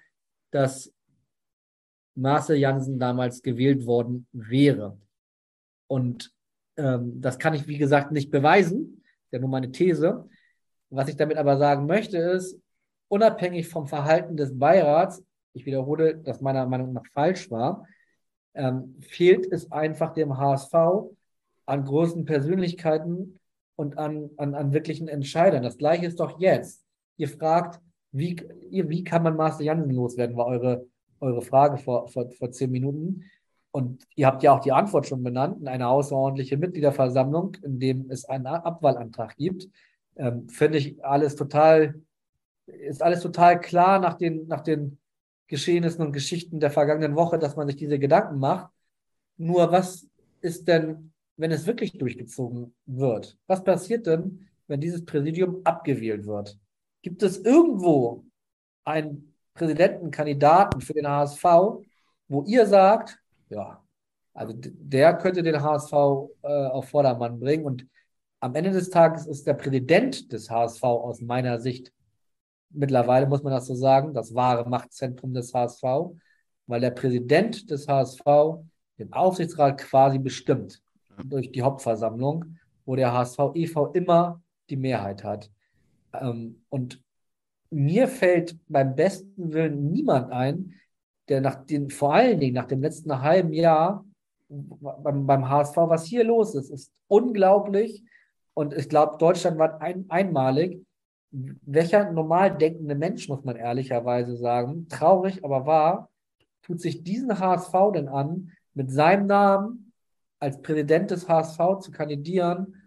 dass Marcel Jansen damals gewählt worden wäre. Und ähm, das kann ich, wie gesagt, nicht beweisen. Das ist ja nur meine These. Was ich damit aber sagen möchte, ist, unabhängig vom Verhalten des Beirats, ich wiederhole, dass meiner Meinung nach falsch war, ähm, fehlt es einfach dem HSV an großen Persönlichkeiten und an, an, an wirklichen Entscheidern. Das gleiche ist doch jetzt. Ihr fragt, wie, wie kann man Marcel Jansen loswerden, war eure, eure Frage vor, vor, vor zehn Minuten. Und ihr habt ja auch die Antwort schon benannt, eine außerordentliche Mitgliederversammlung, in dem es einen Abwahlantrag gibt. Ähm, Finde ich alles total, ist alles total klar nach den, nach den Geschehnissen und Geschichten der vergangenen Woche, dass man sich diese Gedanken macht. Nur was ist denn, wenn es wirklich durchgezogen wird? Was passiert denn, wenn dieses Präsidium abgewählt wird? Gibt es irgendwo einen Präsidentenkandidaten für den HSV, wo ihr sagt, ja, also der könnte den HSV äh, auf Vordermann bringen. Und am Ende des Tages ist der Präsident des HSV aus meiner Sicht mittlerweile, muss man das so sagen, das wahre Machtzentrum des HSV, weil der Präsident des HSV den Aufsichtsrat quasi bestimmt durch die Hauptversammlung, wo der HSV e.V. immer die Mehrheit hat. Ähm, und mir fällt beim besten Willen niemand ein, der nach den, vor allen Dingen nach dem letzten halben Jahr beim, beim HSV, was hier los ist, ist unglaublich. Und ich glaube, Deutschland war ein, einmalig. Welcher normal denkende Mensch, muss man ehrlicherweise sagen, traurig, aber wahr, tut sich diesen HSV denn an, mit seinem Namen als Präsident des HSV zu kandidieren,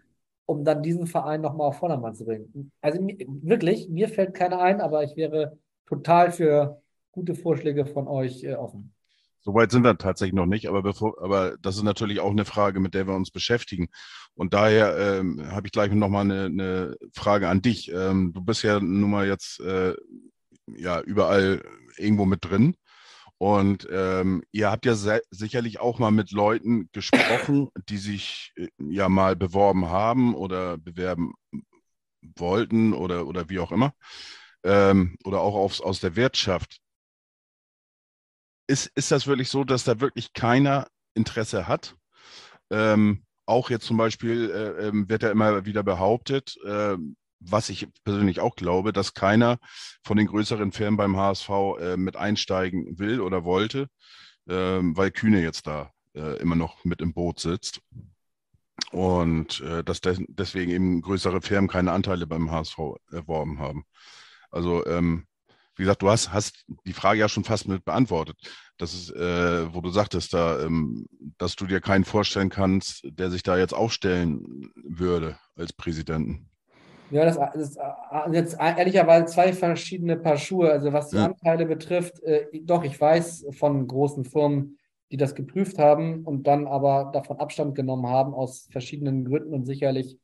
um dann diesen Verein nochmal auf Vordermann zu bringen. Also wirklich, mir fällt keiner ein, aber ich wäre total für gute Vorschläge von euch äh, offen. Soweit sind wir tatsächlich noch nicht, aber, bevor, aber das ist natürlich auch eine Frage, mit der wir uns beschäftigen. Und daher ähm, habe ich gleich nochmal eine, eine Frage an dich. Ähm, du bist ja nun mal jetzt äh, ja, überall irgendwo mit drin. Und ähm, ihr habt ja sicherlich auch mal mit Leuten gesprochen, die sich äh, ja mal beworben haben oder bewerben wollten oder, oder wie auch immer. Ähm, oder auch aus, aus der Wirtschaft. Ist, ist das wirklich so, dass da wirklich keiner Interesse hat? Ähm, auch jetzt zum Beispiel äh, ähm, wird ja immer wieder behauptet, äh, was ich persönlich auch glaube, dass keiner von den größeren Firmen beim HSV äh, mit einsteigen will oder wollte, ähm, weil Kühne jetzt da äh, immer noch mit im Boot sitzt. Und äh, dass des deswegen eben größere Firmen keine Anteile beim HSV erworben haben. Also ähm, wie gesagt, du hast, hast die Frage ja schon fast mit beantwortet. Das ist, äh, wo du sagtest, da, ähm, dass du dir keinen vorstellen kannst, der sich da jetzt aufstellen würde als Präsidenten. Ja, das, das sind jetzt ehrlicherweise zwei verschiedene Paar Schuhe. Also was die ja. Anteile betrifft, äh, doch, ich weiß von großen Firmen, die das geprüft haben und dann aber davon Abstand genommen haben aus verschiedenen Gründen und sicherlich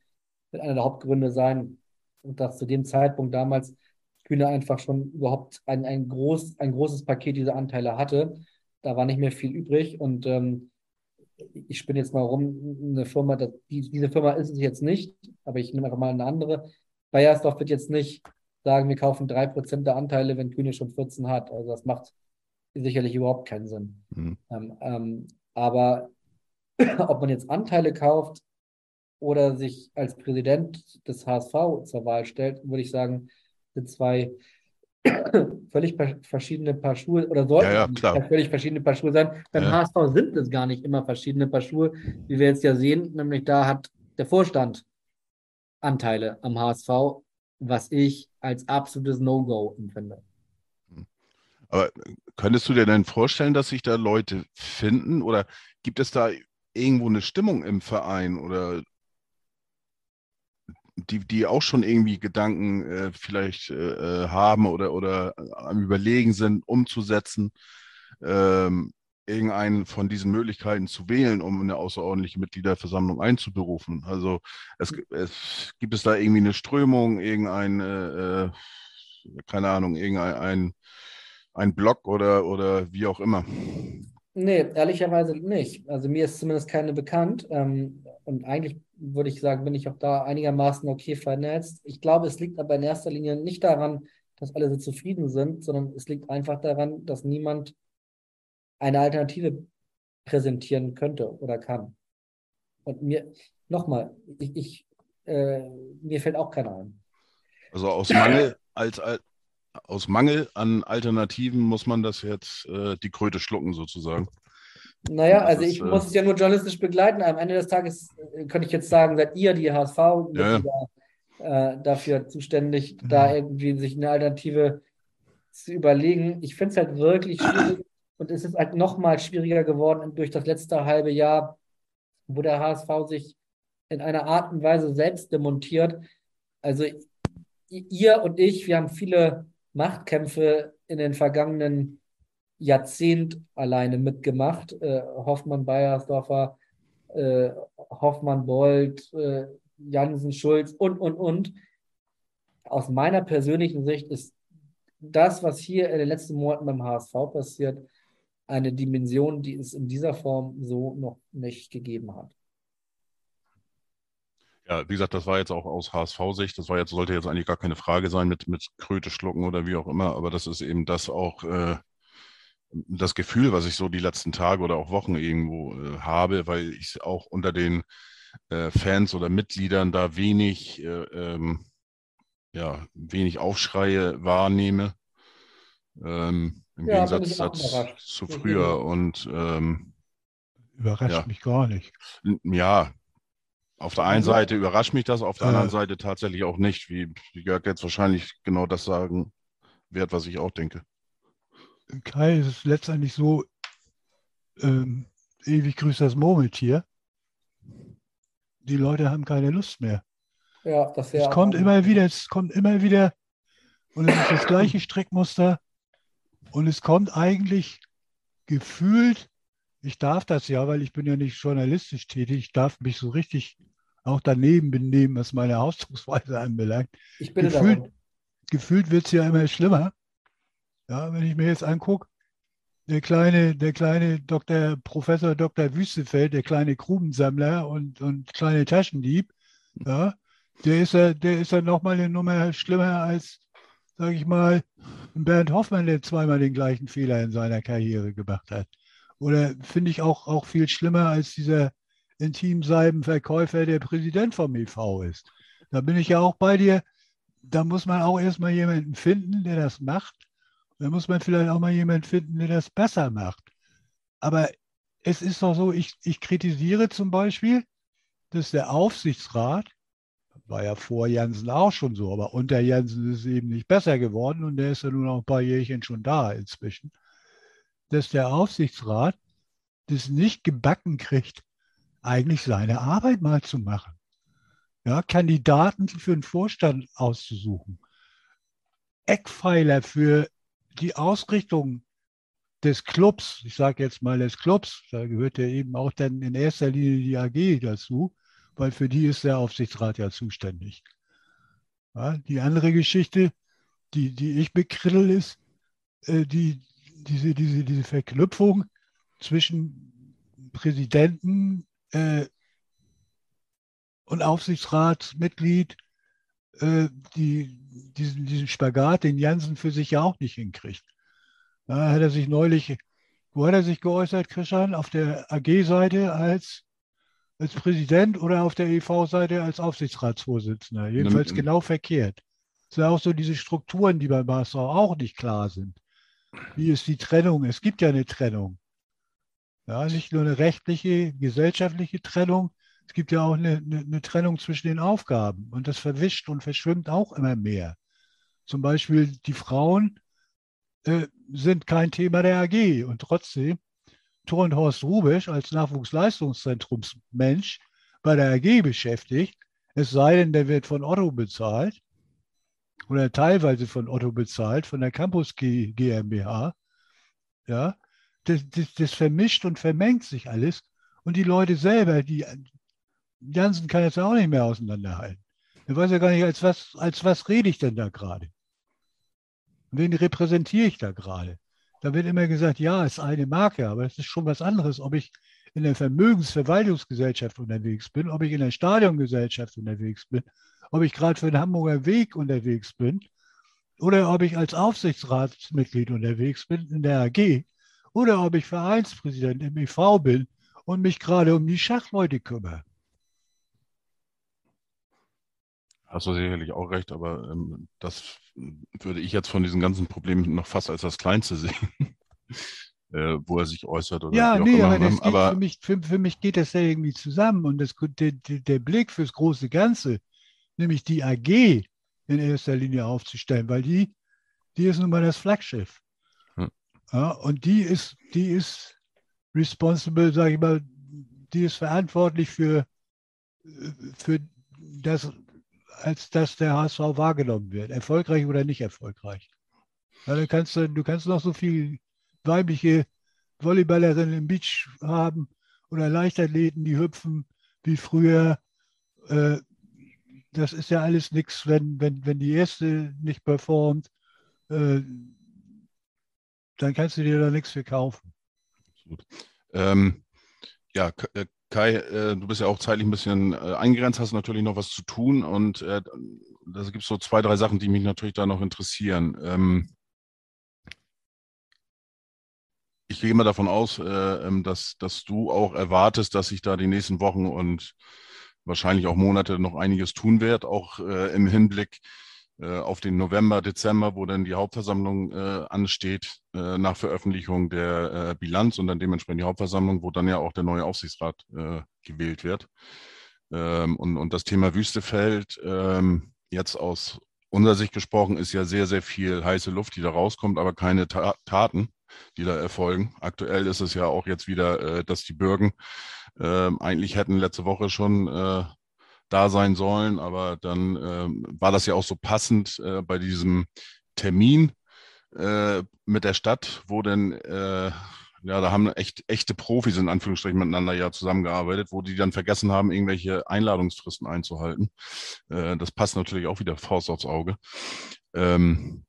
wird einer der Hauptgründe sein, dass zu dem Zeitpunkt damals Kühne einfach schon überhaupt ein, ein, groß, ein großes Paket dieser Anteile hatte. Da war nicht mehr viel übrig und ähm, ich spinne jetzt mal rum, eine Firma, die, diese Firma ist es jetzt nicht, aber ich nehme einfach mal eine andere. Bayersdorf wird jetzt nicht sagen, wir kaufen 3% der Anteile, wenn Kühne schon 14 hat. Also das macht sicherlich überhaupt keinen Sinn. Mhm. Ähm, ähm, aber [CLEARS THROAT] ob man jetzt Anteile kauft oder sich als Präsident des HSV zur Wahl stellt, würde ich sagen, sind zwei [COUGHS] völlig verschiedene Paar Schuhe oder sollten ja, ja, völlig verschiedene Paar Schuhe sein. Beim ja. HSV sind es gar nicht immer verschiedene Paar Schuhe, wie wir jetzt ja sehen, nämlich da hat der Vorstand Anteile am HSV, was ich als absolutes No-Go empfinde. Aber könntest du dir denn vorstellen, dass sich da Leute finden oder gibt es da irgendwo eine Stimmung im Verein oder die, die auch schon irgendwie Gedanken äh, vielleicht äh, äh, haben oder, oder am Überlegen sind, umzusetzen, ähm, irgendeinen von diesen Möglichkeiten zu wählen, um eine außerordentliche Mitgliederversammlung einzuberufen. Also es, es gibt es da irgendwie eine Strömung, irgendein, äh, äh keine Ahnung, irgendein ein, ein Blog oder, oder wie auch immer. Nee, ehrlicherweise nicht. Also mir ist zumindest keine bekannt. Ähm, und eigentlich würde ich sagen, bin ich auch da einigermaßen okay vernetzt. Ich glaube, es liegt aber in erster Linie nicht daran, dass alle so zufrieden sind, sondern es liegt einfach daran, dass niemand eine Alternative präsentieren könnte oder kann. Und mir, nochmal, ich, ich äh, mir fällt auch keiner ein. Also aus Mangel, als, als, aus Mangel an Alternativen muss man das jetzt äh, die Kröte schlucken, sozusagen. Naja, also ich äh, muss es ja nur journalistisch begleiten. Am Ende des Tages äh, könnte ich jetzt sagen, seid ihr die HSV ja, ja. Äh, dafür zuständig, mhm. da irgendwie sich eine Alternative zu überlegen. Ich finde es halt wirklich schwierig [CLEARS THROAT] und es ist halt nochmal schwieriger geworden durch das letzte halbe Jahr, wo der HSV sich in einer Art und Weise selbst demontiert. Also ihr und ich, wir haben viele Machtkämpfe in den vergangenen Jahrzehnt alleine mitgemacht. Äh, Hoffmann, Beiersdorfer, äh, Hoffmann, Bold, äh, Jansen, Schulz und, und, und. Aus meiner persönlichen Sicht ist das, was hier in den letzten Monaten beim HSV passiert, eine Dimension, die es in dieser Form so noch nicht gegeben hat. Ja, wie gesagt, das war jetzt auch aus HSV-Sicht, das war jetzt, sollte jetzt eigentlich gar keine Frage sein mit, mit Kröte schlucken oder wie auch immer, aber das ist eben das auch, äh, das Gefühl, was ich so die letzten Tage oder auch Wochen irgendwo äh, habe, weil ich auch unter den äh, Fans oder Mitgliedern da wenig, äh, ähm, ja, wenig Aufschreie wahrnehme. Ähm, Im ja, Gegensatz zu früher. Und ähm, überrascht ja. mich gar nicht. Ja, auf der einen Seite überrascht mich das, auf der anderen Seite tatsächlich auch nicht, wie Jörg jetzt wahrscheinlich genau das sagen wird, was ich auch denke. Kai, es ist letztendlich so, ähm, ewig grüßt das Murmeltier. Die Leute haben keine Lust mehr. Ja, das Es kommt immer wieder, es kommt immer wieder und es ist das gleiche [CLEARS THROAT] Strickmuster und es kommt eigentlich gefühlt, ich darf das ja, weil ich bin ja nicht journalistisch tätig, ich darf mich so richtig auch daneben benehmen, was meine Ausdrucksweise anbelangt. Ich bin gefühlt, gefühlt wird es ja immer schlimmer. Ja, wenn ich mir jetzt angucke, der kleine, der kleine Dr. Professor Dr. Wüstefeld, der kleine Grubensammler und, und kleine Taschendieb, ja, der ist ja, der ist ja nochmal eine Nummer schlimmer als, sage ich mal, Bernd Hoffmann, der zweimal den gleichen Fehler in seiner Karriere gemacht hat. Oder finde ich auch, auch viel schlimmer als dieser Intimseibenverkäufer, der Präsident vom EV ist. Da bin ich ja auch bei dir. Da muss man auch erstmal jemanden finden, der das macht. Da muss man vielleicht auch mal jemanden finden, der das besser macht. Aber es ist doch so, ich, ich kritisiere zum Beispiel, dass der Aufsichtsrat, war ja vor Jansen auch schon so, aber unter Jansen ist es eben nicht besser geworden und der ist ja nun auch ein paar Jährchen schon da inzwischen, dass der Aufsichtsrat das nicht gebacken kriegt, eigentlich seine Arbeit mal zu machen. Ja, Kandidaten für den Vorstand auszusuchen. Eckpfeiler für die Ausrichtung des Clubs, ich sage jetzt mal des Clubs, da gehört ja eben auch dann in erster Linie die AG dazu, weil für die ist der Aufsichtsrat ja zuständig. Ja, die andere Geschichte, die, die ich bekriddel, ist äh, die, diese, diese, diese Verknüpfung zwischen Präsidenten äh, und Aufsichtsratsmitglied, äh, die, diesen, diesen Spagat, den Jansen für sich ja auch nicht hinkriegt. Da hat er sich neulich, wo hat er sich geäußert, Christian? Auf der AG-Seite als, als Präsident oder auf der EV-Seite als Aufsichtsratsvorsitzender? Jedenfalls genau verkehrt. Es sind auch so diese Strukturen, die beim HSV auch nicht klar sind. Wie ist die Trennung? Es gibt ja eine Trennung. Ja, nicht nur eine rechtliche, gesellschaftliche Trennung, es gibt ja auch eine, eine, eine, Trennung zwischen den Aufgaben und das verwischt und verschwimmt auch immer mehr. Zum Beispiel die Frauen äh, sind kein Thema der AG und trotzdem Thor Horst Rubisch als Nachwuchsleistungszentrumsmensch bei der AG beschäftigt, es sei denn, der wird von Otto bezahlt oder teilweise von Otto bezahlt, von der Campus GmbH. Ja, das, das, das vermischt und vermengt sich alles. Und die Leute selber, die Jansen kann jetzt auch nicht mehr auseinanderhalten. Er weiß ja gar nicht, als was, als was rede ich denn da gerade? Wen repräsentiere ich da gerade? Da wird immer gesagt, ja, es ist eine Marke, aber es ist schon was anderes, ob ich in der Vermögensverwaltungsgesellschaft unterwegs bin, ob ich in der Stadiongesellschaft unterwegs bin, ob ich gerade für den Hamburger Weg unterwegs bin oder ob ich als Aufsichtsratsmitglied unterwegs bin in der AG oder ob ich Vereinspräsident im EV bin und mich gerade um die Schachleute kümmere. Hast du sicherlich auch recht, aber ähm, das würde ich jetzt von diesen ganzen Problemen noch fast als das Kleinste [LAUGHS] sehen, äh, wo er sich äußert. Oder ja, nee, aber, das aber für, mich, für, für, mich geht das ja irgendwie zusammen und das, der, der Blick fürs große Ganze, nämlich die AG in erster Linie aufzustellen, weil die, die ist nun mal das Flaggschiff. Hm. Ja, und die ist, die ist responsible, sage ich mal, die ist verantwortlich für, für das als dass der HSV wahrgenommen wird, erfolgreich oder nicht erfolgreich. Ja, dann kannst du, du kannst noch so viel weibliche Volleyballerinnen im Beach haben oder Leichtathleten, die hüpfen wie früher. Äh, das ist ja alles nichts, wenn, wenn, wenn die erste nicht performt, äh, dann kannst du dir da nichts für kaufen. Absolut. Ähm, ja, äh, Kai, äh, du bist ja auch zeitlich ein bisschen äh, eingegrenzt, hast natürlich noch was zu tun und äh, da gibt es so zwei, drei Sachen, die mich natürlich da noch interessieren. Ähm, ich gehe mal davon aus, äh, ähm, dass, dass du auch erwartest, dass sich da die nächsten Wochen und wahrscheinlich auch Monate noch einiges tun wird, auch äh, im Hinblick auf den November, Dezember, wo dann die Hauptversammlung äh, ansteht, äh, nach Veröffentlichung der äh, Bilanz und dann dementsprechend die Hauptversammlung, wo dann ja auch der neue Aufsichtsrat äh, gewählt wird. Ähm, und, und das Thema Wüstefeld, ähm, jetzt aus unserer Sicht gesprochen, ist ja sehr, sehr viel heiße Luft, die da rauskommt, aber keine Ta Taten, die da erfolgen. Aktuell ist es ja auch jetzt wieder, äh, dass die Bürgen ähm, eigentlich hätten letzte Woche schon da sein sollen. Aber dann äh, war das ja auch so passend äh, bei diesem Termin äh, mit der Stadt, wo dann, äh, ja, da haben echt echte Profis in Anführungsstrichen miteinander ja zusammengearbeitet, wo die dann vergessen haben, irgendwelche Einladungsfristen einzuhalten. Äh, das passt natürlich auch wieder Faust aufs Auge. Ähm,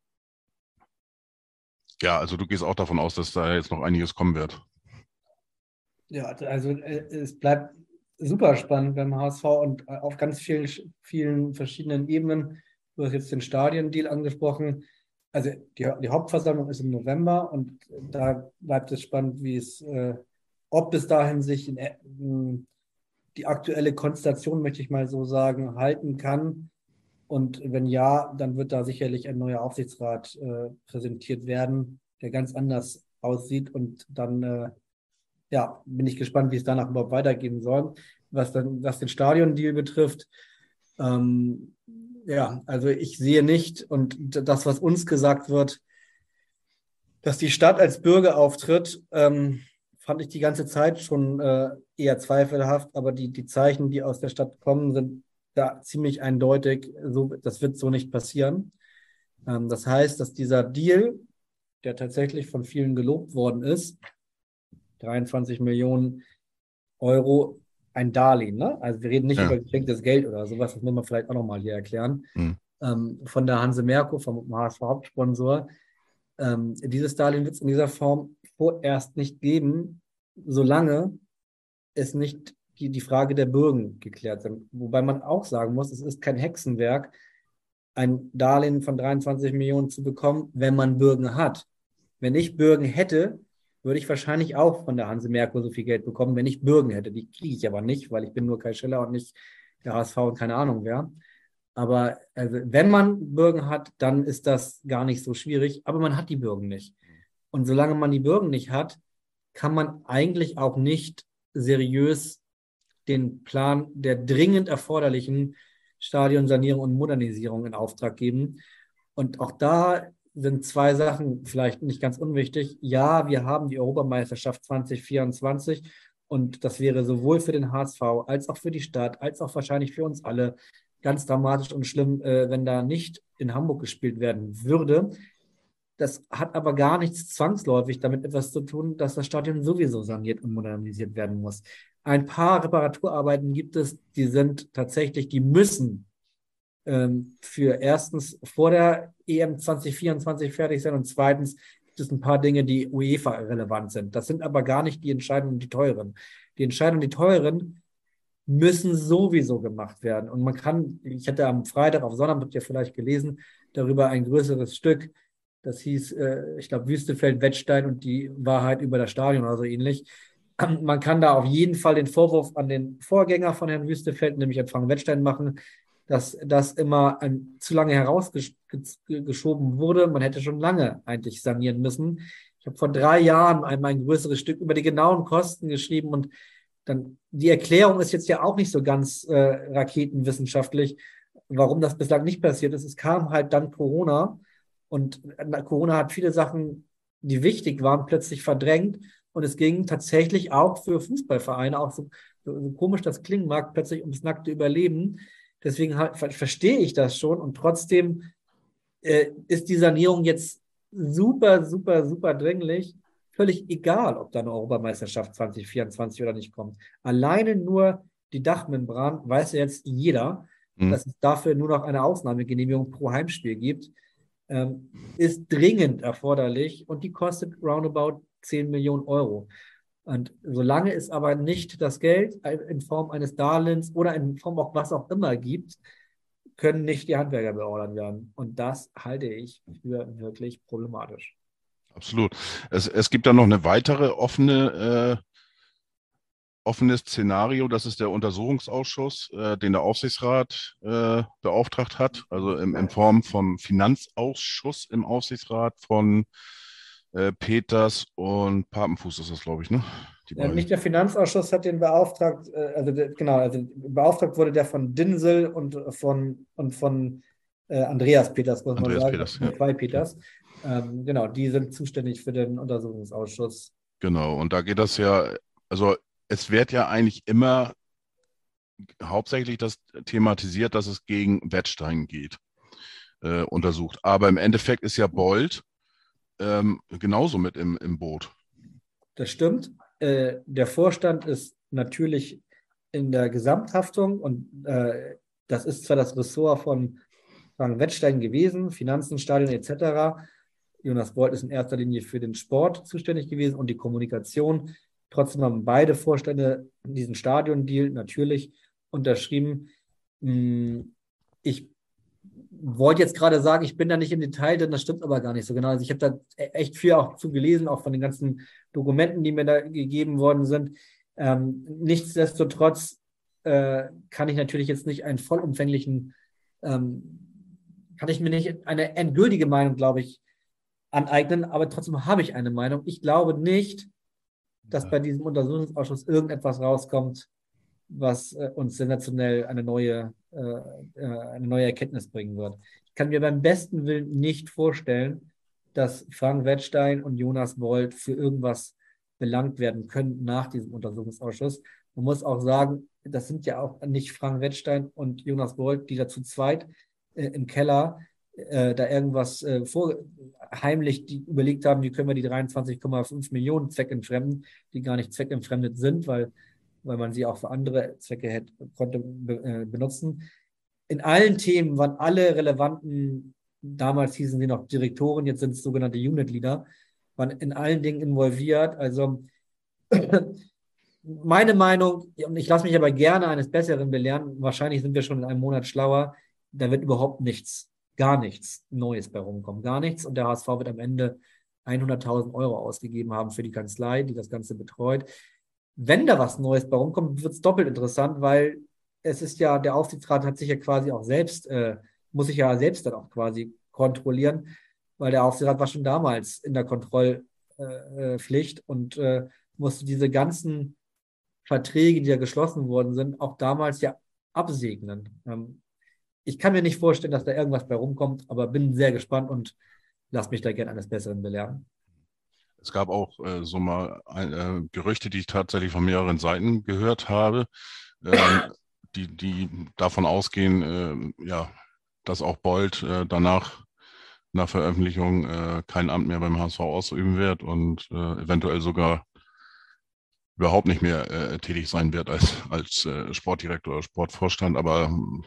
Ja, also du gehst auch davon aus, dass da jetzt noch einiges kommen wird. Ja, also äh, es bleibt super spannend beim HSV und äh, auf ganz vielen, vielen verschiedenen Ebenen. Du hast jetzt den Stadiendeal angesprochen. Also die, die Hauptversammlung ist im November und da bleibt es spannend, wie es, äh, ob bis dahin sich in, in die aktuelle Konstellation, möchte ich mal so sagen, halten kann. Und wenn ja, dann wird da sicherlich ein neuer Aufsichtsrat äh, präsentiert werden, der ganz anders aussieht. Und dann äh, ja, bin ich gespannt, wie es danach überhaupt weitergehen soll. Was, dann, was den Stadion-Deal betrifft, ähm, ja, also ich sehe nicht und das, was uns gesagt wird, dass die Stadt als Bürger auftritt, ähm, fand ich die ganze Zeit schon äh, eher zweifelhaft, aber die, die Zeichen, die aus der Stadt kommen, sind da ziemlich eindeutig. So, das wird so nicht passieren. Ähm, das heißt, dass dieser Deal, der tatsächlich von vielen gelobt worden ist, 23 Millionen Euro ein Darlehen. Ne? Also wir reden nicht ja. über geschenktes Geld oder sowas, das muss man vielleicht auch nochmal hier erklären. Mhm. Ähm, von der Hanse Merkur, vom HSV Hauptsponsor. Ähm, dieses Darlehen wird es in dieser Form vorerst nicht geben, solange es nicht die, die Frage der Bürgen geklärt sind. Wobei man auch sagen muss, es ist kein Hexenwerk, ein Darlehen von 23 Millionen zu bekommen, wenn man Bürgen hat. Wenn ich Bürgen hätte, würde ich wahrscheinlich auch von der Hanse Merkur so viel Geld bekommen, wenn ich Bürgen hätte. Die kriege ich aber nicht, weil ich bin nur Kai Schiller und nicht der HSV und keine Ahnung wer. Aber also, wenn man Bürgen hat, dann ist das gar nicht so schwierig, aber man hat die Bürgen nicht. Und solange man die Bürgen nicht hat, kann man eigentlich auch nicht seriös den Plan der dringend erforderlichen Stadionsanierung und Modernisierung in Auftrag geben. Und auch da sind zwei Sachen vielleicht nicht ganz unwichtig. Ja, wir haben die Europameisterschaft 2024 und das wäre sowohl für den HSV als auch für die Stadt, als auch wahrscheinlich für uns alle ganz dramatisch und schlimm, äh, wenn da nicht in Hamburg gespielt werden würde. Das hat aber gar nichts zwangsläufig damit etwas zu tun, dass das Stadion sowieso saniert und modernisiert werden muss. Ein paar Reparaturarbeiten gibt es, die sind tatsächlich, die müssen ähm, für erstens vor der EM 2024 fertig sein und zweitens gibt es ein paar Dinge, die UEFA relevant sind. Das sind aber gar nicht die entscheidenden, die teuren. Die entscheidenden, die teuren müssen sowieso gemacht werden. Und man kann, ich hatte am Freitag auf habt ihr vielleicht gelesen, darüber ein größeres Stück, das hieß, äh, ich glaube, Wüstefeld, Wettstein und die Wahrheit über das Stadion oder so ähnlich. Man kann da auf jeden Fall den Vorwurf an den Vorgänger von Herrn Wüstefeld, nämlich an Frank Wettstein, machen, dass das immer ein, zu lange herausgeschoben wurde. Man hätte schon lange eigentlich sanieren müssen. Ich habe vor drei Jahren einmal ein größeres Stück über die genauen Kosten geschrieben und dann die Erklärung ist jetzt ja auch nicht so ganz äh, raketenwissenschaftlich, warum das bislang nicht passiert ist. Es kam halt dann Corona und Corona hat viele Sachen, die wichtig waren, plötzlich verdrängt und es ging tatsächlich auch für Fußballvereine, auch so, so komisch das klingen mag, plötzlich ums nackte Überleben. Deswegen verstehe ich das schon und trotzdem äh, ist die Sanierung jetzt super, super, super dringlich. Völlig egal, ob da eine Europameisterschaft 2024 oder nicht kommt. Alleine nur die Dachmembran weiß jetzt jeder, mhm. dass es dafür nur noch eine Ausnahmegenehmigung pro Heimspiel gibt, ähm, ist dringend erforderlich und die kostet roundabout 10 Millionen Euro. Und solange es aber nicht das Geld in Form eines Darlehens oder in Form auch was auch immer gibt, können nicht die Handwerker beordert werden. Und das halte ich für wirklich problematisch. Absolut. Es, es gibt da noch eine weitere offene, äh, offenes Szenario. Das ist der Untersuchungsausschuss, äh, den der Aufsichtsrat äh, beauftragt hat. Also in, in Form vom Finanzausschuss im Aufsichtsrat von äh, Peters und Papenfuß ist das, glaube ich, ne? Ja, nicht der Finanzausschuss hat den beauftragt, äh, also der, genau, also beauftragt wurde der von Dinsel und von, und von äh, Andreas Peters, muss Andreas man sagen. Peters, ja. Zwei Peters. Ähm, genau, die sind zuständig für den Untersuchungsausschuss. Genau, und da geht das ja, also es wird ja eigentlich immer hauptsächlich das thematisiert, dass es gegen Wettstein geht, äh, untersucht. Aber im Endeffekt ist ja Bold ähm, genauso mit im, im Boot. Das stimmt. Äh, der Vorstand ist natürlich in der Gesamthaftung und äh, das ist zwar das Ressort von Frank Wettstein gewesen, Finanzen, Stadion etc. Jonas Bolt ist in erster Linie für den Sport zuständig gewesen und die Kommunikation. Trotzdem haben beide Vorstände diesen Stadion-Deal natürlich unterschrieben. Hm, ich wollte jetzt gerade sagen, ich bin da nicht im Detail denn das stimmt aber gar nicht so genau. Also ich habe da echt viel auch zu gelesen, auch von den ganzen Dokumenten, die mir da gegeben worden sind. Ähm, nichtsdestotrotz äh, kann ich natürlich jetzt nicht einen vollumfänglichen, ähm, kann ich mir nicht eine endgültige Meinung, glaube ich, aneignen, aber trotzdem habe ich eine Meinung. Ich glaube nicht, dass bei diesem Untersuchungsausschuss irgendetwas rauskommt, was äh, uns sensationell eine neue, äh, äh, eine neue Erkenntnis bringen wird. Ich kann mir beim besten Willen nicht vorstellen, dass Frank Wettstein und Jonas Wold für irgendwas belangt werden können nach diesem Untersuchungsausschuss. Man muss auch sagen, das sind ja auch nicht Frank Wettstein und Jonas Wold, die da zu zweit äh, im Keller äh, da irgendwas äh, vor, heimlich die überlegt haben, wie können wir die 23,5 Millionen zweckentfremden, die gar nicht zweckentfremdet sind, weil weil man sie auch für andere Zwecke hätte, konnte äh, benutzen. In allen Themen waren alle relevanten, damals hießen sie noch Direktoren, jetzt sind es sogenannte Unit Leader, waren in allen Dingen involviert. Also [CLEARS THROAT] meine Meinung, und ich lasse mich aber gerne eines Besseren belehren, wahrscheinlich sind wir schon in einem Monat schlauer, da wird überhaupt nichts, gar nichts Neues bei rumkommen, gar nichts. Und der HSV wird am Ende 100.000 Euro ausgegeben haben für die Kanzlei, die das Ganze betreut wenn da was Neues bei rumkommt, wird es doppelt interessant, weil es ist ja, der Aufsichtsrat hat sich ja quasi auch selbst, äh, muss sich ja selbst dann auch quasi kontrollieren, weil der Aufsichtsrat war schon damals in der Kontrollpflicht äh, und äh, musste diese ganzen Verträge, die ja geschlossen worden sind, auch damals ja absegnen. Ähm, ich kann mir nicht vorstellen, dass da irgendwas bei rumkommt, aber bin sehr gespannt und lass mich da gerne eines Besseren belehren. Es gab auch äh, so mal äh, Gerüchte, die ich tatsächlich von mehreren Seiten gehört habe, äh, [COUGHS] die, die davon ausgehen, äh, ja, dass auch Bold äh, danach nach Veröffentlichung äh, kein Amt mehr beim HSV ausüben wird und eventuell sogar überhaupt nicht mehr tätig sein wird als, als Sportdirektor oder Sportvorstand. Aber hm,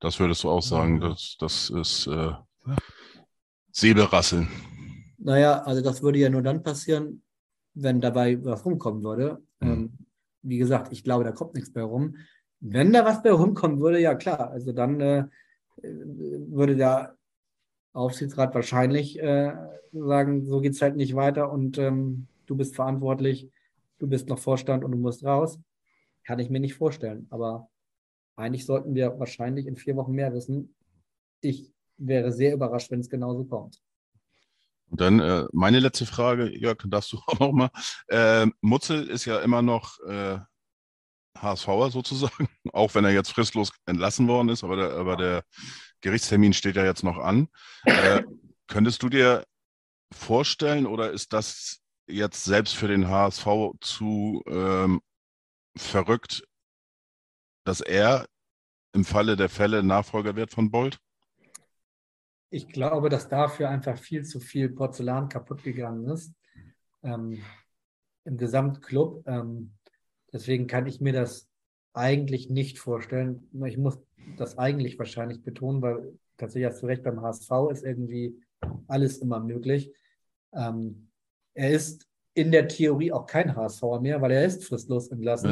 das würdest du auch sagen, das, das ist Säbelrasseln. Naja, also das würde ja nur dann passieren, wenn dabei was rumkommen würde. Mhm. Ähm, wie gesagt, ich glaube, da kommt nichts bei rum. Wenn da was bei rumkommen würde, ja klar, also dann äh, würde der Aufsichtsrat wahrscheinlich äh, sagen, so geht es halt nicht weiter und ähm, du bist verantwortlich, du bist noch Vorstand und du musst raus. Kann ich mir nicht vorstellen. Aber eigentlich sollten wir wahrscheinlich in vier Wochen mehr wissen. Ich wäre sehr überrascht, wenn es genauso kommt. Und dann äh, meine letzte Frage, Jörg, darfst du [LAUGHS] auch noch mal. Äh, Mutzel ist ja immer noch äh, HSVer sozusagen, [LAUGHS] auch wenn er jetzt fristlos entlassen worden ist, aber der, aber der Gerichtstermin steht ja jetzt noch an. Äh, könntest du dir vorstellen oder ist das jetzt selbst für den HSV zu ähm, verrückt, dass er im Falle der Fälle Nachfolger wird von Bolt? Ich glaube, dass dafür einfach viel zu viel Porzellan kaputt gegangen ist ähm, im Gesamtclub. Ähm, deswegen kann ich mir das eigentlich nicht vorstellen. Ich muss das eigentlich wahrscheinlich betonen, weil tatsächlich hast du recht, beim HSV ist irgendwie alles immer möglich. Ähm, er ist in der Theorie auch kein HSVer mehr, weil er ist fristlos entlassen.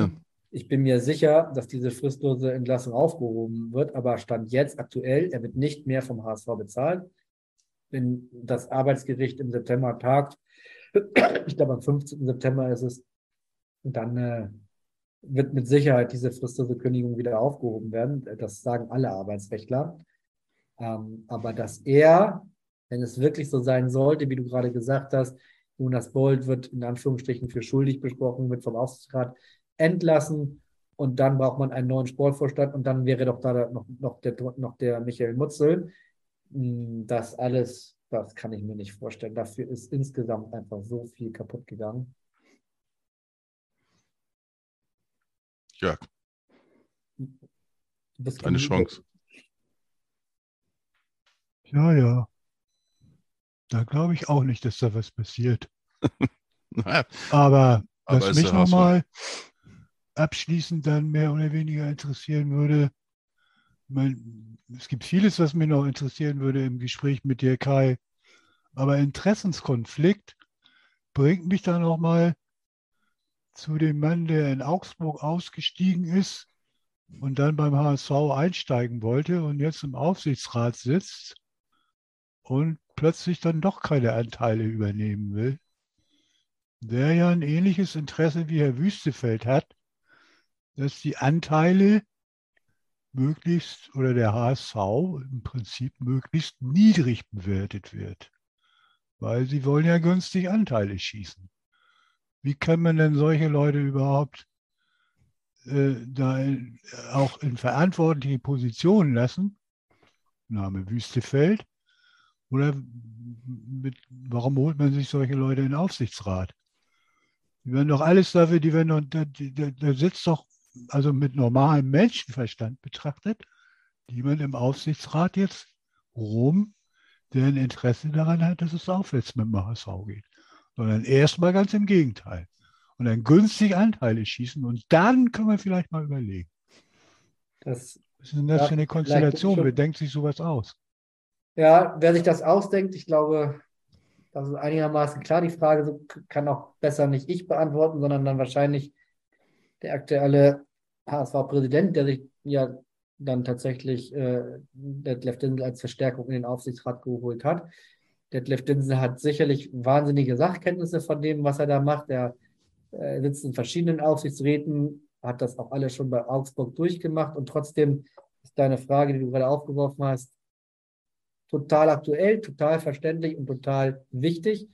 Ich bin mir sicher, dass diese fristlose Entlassung aufgehoben wird, aber Stand jetzt aktuell, er wird nicht mehr vom HSV bezahlt. Wenn das Arbeitsgericht im September tagt, [CLEARS THROAT] ich glaube am 15. September ist es, dann äh, wird mit Sicherheit diese fristlose Kündigung wieder aufgehoben werden. Das sagen alle Arbeitsrechtler. Ähm, aber dass er, wenn es wirklich so sein sollte, wie du gerade gesagt hast, Jonas Bold wird in Anführungsstrichen für schuldig besprochen, wird vom Aufsichtsrat entlassen und dann braucht man einen neuen Sportvorstand und dann wäre doch da noch, noch, der, noch der Michael Mutzel. Hm, das alles, das kann ich mir nicht vorstellen. Dafür ist insgesamt einfach so viel kaputt gegangen. Jörg. Eine Chance. Ja, ja. Da glaube ich auch nicht, dass da was passiert. [LAUGHS] naja. Aber, Aber was mich nochmal abschließend dann mehr oder weniger interessieren würde, mein, es gibt vieles, was mir noch interessieren würde im Gespräch mit dir, Kai, Aber Interessenskonflikt bringt mich dann auch mal zu dem Mann, der in Augsburg ausgestiegen ist und dann beim HSV einsteigen wollte und jetzt im Aufsichtsrat sitzt und plötzlich dann doch keine Anteile übernehmen will. Der ja ein ähnliches Interesse wie Herr Wüstefeld hat, dass die Anteile möglichst oder der HSV im Prinzip möglichst niedrig bewertet wird, weil sie wollen ja günstig Anteile schießen. Wie kann man denn solche Leute überhaupt äh, da in, auch in verantwortliche Positionen lassen? Name Wüstefeld. Oder mit, warum holt man sich solche Leute in den Aufsichtsrat? Die werden doch alles dafür, die werden doch, da, da, da sitzt doch, also mit normalem Menschenverstand betrachtet, jemand im Aufsichtsrat jetzt rum, der ein Interesse daran hat, dass es aufwärts mit dem HSV geht. Sondern erstmal ganz im Gegenteil. Und dann günstig Anteile schießen und dann können wir vielleicht mal überlegen. Das, Was ist denn das für eine Konstellation? Wer denkt sich sowas aus? Ja, wer sich das ausdenkt, ich glaube, das ist einigermaßen klar. Die Frage kann auch besser nicht ich beantworten, sondern dann wahrscheinlich der aktuelle HSV-Präsident, der sich ja dann tatsächlich äh, Detlef Dinsel als Verstärkung in den Aufsichtsrat geholt hat. Detlef Dinsel hat sicherlich wahnsinnige Sachkenntnisse von dem, was er da macht. Er äh, sitzt in verschiedenen Aufsichtsräten, hat das auch alles schon bei Augsburg durchgemacht und trotzdem ist deine Frage, die du gerade aufgeworfen hast, total aktuell, total verständlich und total wichtig.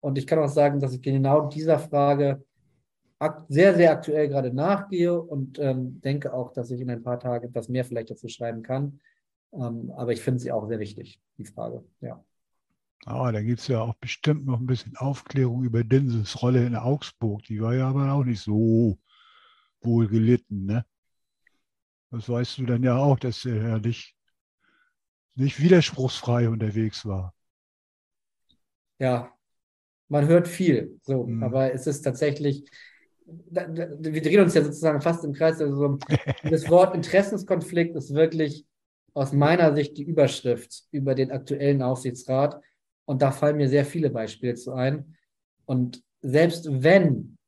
Und ich kann auch sagen, dass ich genau dieser Frage sehr, sehr aktuell gerade nachgehe und ähm, denke auch, dass ich in ein paar Tagen etwas mehr vielleicht dazu schreiben kann. Ähm, aber ich finde sie auch sehr wichtig, die Frage. Ja. Ah, da gibt es ja auch bestimmt noch ein bisschen Aufklärung über Dinsels Rolle in Augsburg. Die war ja aber auch nicht so wohl gelitten, ne? Das weißt du dann ja auch, dass er ja nicht nicht widerspruchsfrei unterwegs war. Ja, man hört viel, so, mhm. aber es ist tatsächlich, wir drehen uns ja sozusagen fast im Kreis. Also [LAUGHS] das Wort Interessenskonflikt ist wirklich aus meiner Sicht die Überschrift über den aktuellen Aufsichtsrat. Und da fallen mir sehr viele Beispiele zu ein. Und selbst wenn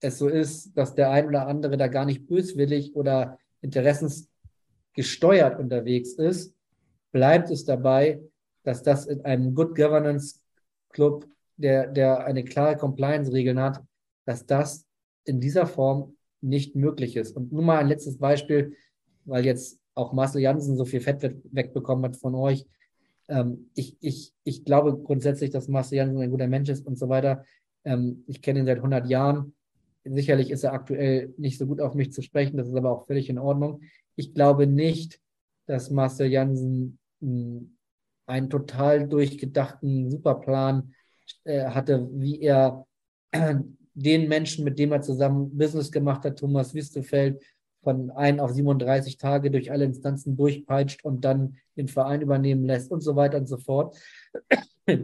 es so ist, dass der ein oder andere da gar nicht böswillig oder interessensgesteuert unterwegs ist, bleibt es dabei, dass das in einem Good Governance Club, der, der eine klare Compliance-Regeln hat, dass das in dieser Form nicht möglich ist. Und nur mal ein letztes Beispiel, weil jetzt auch Marcel Janssen so viel Fett wegbekommen hat von euch. Ähm, ich, ich, ich glaube grundsätzlich, dass Marcel Janssen ein guter Mensch ist und so weiter. Ähm, ich kenne ihn seit 100 Jahren. Sicherlich ist er aktuell nicht so gut auf mich zu sprechen, das ist aber auch völlig in Ordnung. Ich glaube nicht, dass Marcel Janssen einen total durchgedachten Superplan äh, hatte, wie er den Menschen, mit dem er zusammen Business gemacht hat, Thomas Wistefeld, von 1 auf 37 Tage durch alle Instanzen durchpeitscht und dann den Verein übernehmen lässt und so weiter und so fort. [CLEARS THROAT]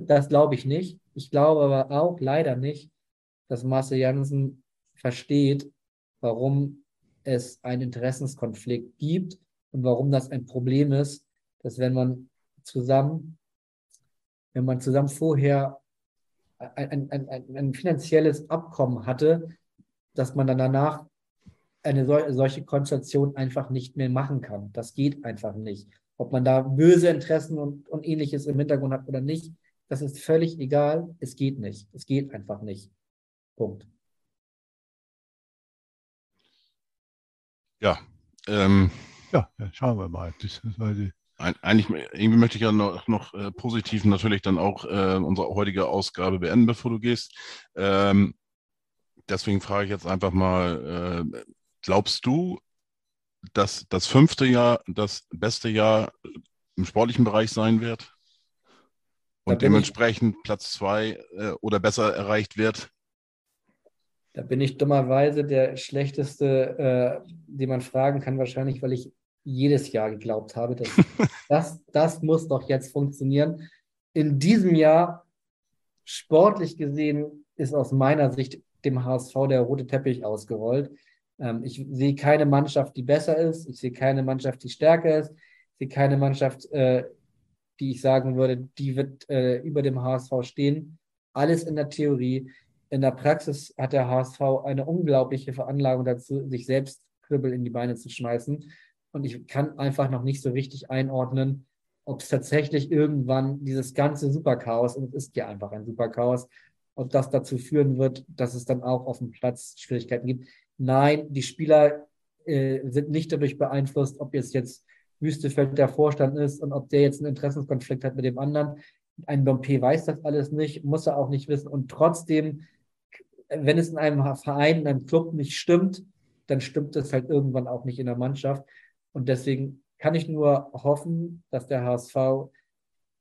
Das glaube ich nicht. Ich glaube aber auch leider nicht, dass Marcel Janssen versteht, warum es einen Interessenskonflikt gibt und warum das ein Problem ist, dass wenn man zusammen, wenn man zusammen vorher ein, ein, ein, ein finanzielles Abkommen hatte, dass man dann danach eine sol solche Konstellation einfach nicht mehr machen kann. Das geht einfach nicht. Ob man da böse Interessen und, und ähnliches im Hintergrund hat oder nicht, das ist völlig egal. Es geht nicht. Es geht einfach nicht. Punkt. Ja. Ähm, ja, schauen wir mal. Das, weil eigentlich, irgendwie möchte ich ja noch, noch äh, positiv natürlich dann auch äh, unsere heutige Ausgabe beenden, bevor du gehst. Ähm, deswegen frage ich jetzt einfach mal, äh, glaubst du, dass das fünfte Jahr das beste Jahr im sportlichen Bereich sein wird? Und dementsprechend Platz zwei äh, oder besser erreicht wird? Da bin ich dummerweise der schlechteste, äh, den man fragen kann, wahrscheinlich, weil ich jedes Jahr geglaubt habe, dass [LAUGHS] das, das muss doch jetzt funktionieren. In diesem Jahr, sportlich gesehen, ist aus meiner Sicht dem HSV der rote Teppich ausgerollt. Ähm, ich sehe keine Mannschaft, die besser ist. Ich sehe keine Mannschaft, die stärker ist. Ich sehe keine Mannschaft, äh, die ich sagen würde, die wird äh, über dem HSV stehen. Alles in der Theorie. In der Praxis hat der HSV eine unglaubliche Veranlagung dazu, sich selbst Kribbel in die Beine zu schmeißen. Und ich kann einfach noch nicht so richtig einordnen, ob es tatsächlich irgendwann dieses ganze Superchaos, und es ist ja einfach ein Superchaos, ob das dazu führen wird, dass es dann auch auf dem Platz Schwierigkeiten gibt. Nein, die Spieler äh, sind nicht dadurch beeinflusst, ob jetzt jetzt Wüstefeld der Vorstand ist und ob der jetzt einen Interessenskonflikt hat mit dem anderen. Ein Dompe weiß das alles nicht, muss er auch nicht wissen. Und trotzdem, wenn es in einem Verein, in einem Club nicht stimmt, dann stimmt es halt irgendwann auch nicht in der Mannschaft. Und deswegen kann ich nur hoffen, dass der HSV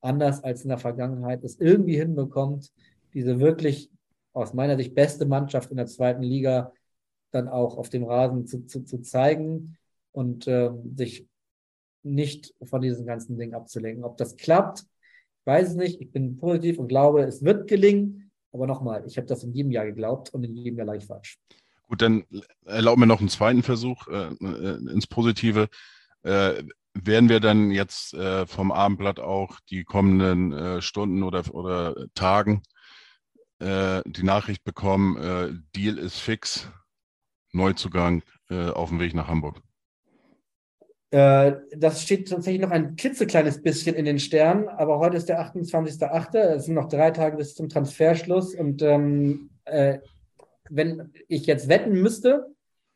anders als in der Vergangenheit es irgendwie hinbekommt, diese wirklich aus meiner Sicht beste Mannschaft in der zweiten Liga dann auch auf dem Rasen zu, zu, zu zeigen und ähm, sich nicht von diesen ganzen Dingen abzulenken. Ob das klappt, ich weiß es nicht. Ich bin positiv und glaube, es wird gelingen. Aber nochmal, ich habe das in jedem Jahr geglaubt und in jedem Jahr leicht falsch. Gut, dann erlaub mir noch einen zweiten Versuch äh, äh, ins Positive. Äh, werden wir dann jetzt äh, vom Abendblatt auch die kommenden äh, Stunden oder, oder Tagen äh, die Nachricht bekommen, Deal ist fix, Neuzugang auf dem Weg nach Hamburg? Das steht tatsächlich noch ein klitzekleines bisschen in den Sternen, aber heute ist der 28.08. Es sind noch drei Tage bis zum Transferschluss und ähm, äh, wenn ich jetzt wetten müsste,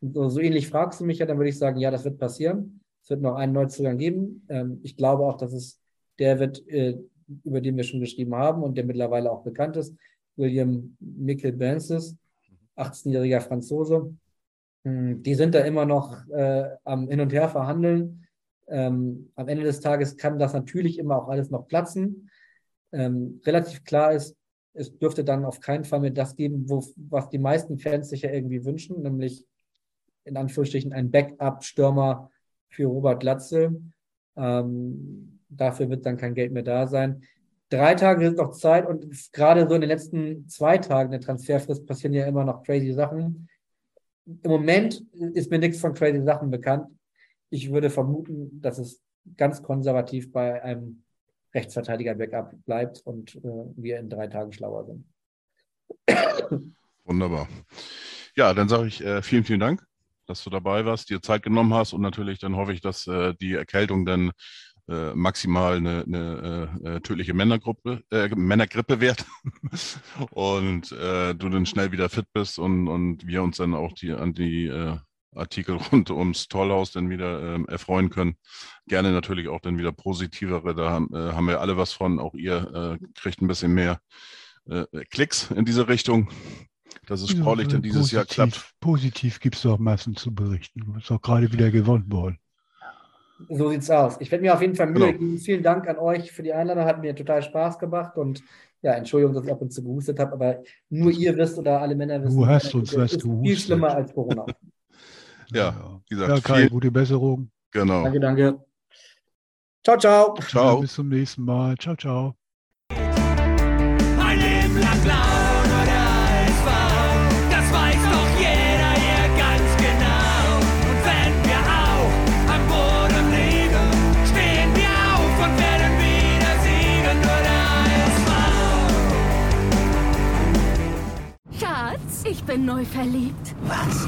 so, so, ähnlich fragst du mich ja, dann würde ich sagen, ja, das wird passieren. Es wird noch einen Neuzugang geben. Ähm, ich glaube auch, dass es der wird, äh, über den wir schon geschrieben haben und der mittlerweile auch bekannt ist, William Mikkel Bensis, 18-jähriger Franzose. Hm, die sind da immer noch äh, am Hin und Her verhandeln. Ähm, am Ende des Tages kann das natürlich immer auch alles noch platzen. Ähm, relativ klar ist, es dürfte dann auf keinen Fall mehr das geben, wo, was die meisten Fans sich ja irgendwie wünschen, nämlich in Anführungsstrichen ein Backup-Stürmer für Robert Latze. Ähm, dafür wird dann kein Geld mehr da sein. Drei Tage sind noch Zeit und gerade so in den letzten zwei Tagen der Transferfrist passieren ja immer noch crazy Sachen. Im Moment ist mir nichts von crazy Sachen bekannt. Ich würde vermuten, dass es ganz konservativ bei einem Rechtsverteidiger-Backup bleibt und äh, wir in drei Tagen schlauer sind. Wunderbar. Ja, dann sage ich äh, vielen, vielen Dank, dass du dabei warst, dir Zeit genommen hast und natürlich dann hoffe ich, dass äh, die Erkältung dann äh, maximal eine, eine äh, äh, tödliche Männergruppe, Männergrippe wird [LAUGHS] und du dann schnell wieder fit bist und, und wir uns dann auch die, an die Artikel rund ums Tollhaus dann wieder ähm, erfreuen können. Gerne natürlich auch dann wieder positivere. Da haben, äh, haben wir alle was von. Auch ihr äh, kriegt ein bisschen mehr äh, Klicks in diese Richtung, dass es sportlich ja, dann dieses positiv, Jahr klappt. Positiv gibt es auch meistens zu berichten. Ist auch gerade wieder gewonnen worden. So sieht's aus. Ich werde mir auf jeden Fall Mühe genau. geben. Vielen Dank an euch für die Einladung. Hat mir total Spaß gemacht und ja, Entschuldigung, dass ich ab und zu gehustet habe, aber nur ihr wisst oder alle Männer wissen, du hast uns was ist viel schlimmer als Corona. Ja, wie gesagt. Ja, Kai, viel, gute Besserung. Genau. Danke, danke. Ciao, ciao. Ciao. Ja, bis zum nächsten Mal. Ciao, ciao. Ein Leben lang blau oder es war, das weiß doch jeder hier ganz genau. Und wenn wir auch am Boden liegen, stehen wir auf und werden wieder siegen oder es war. Schatz, ich bin neu verliebt. Was?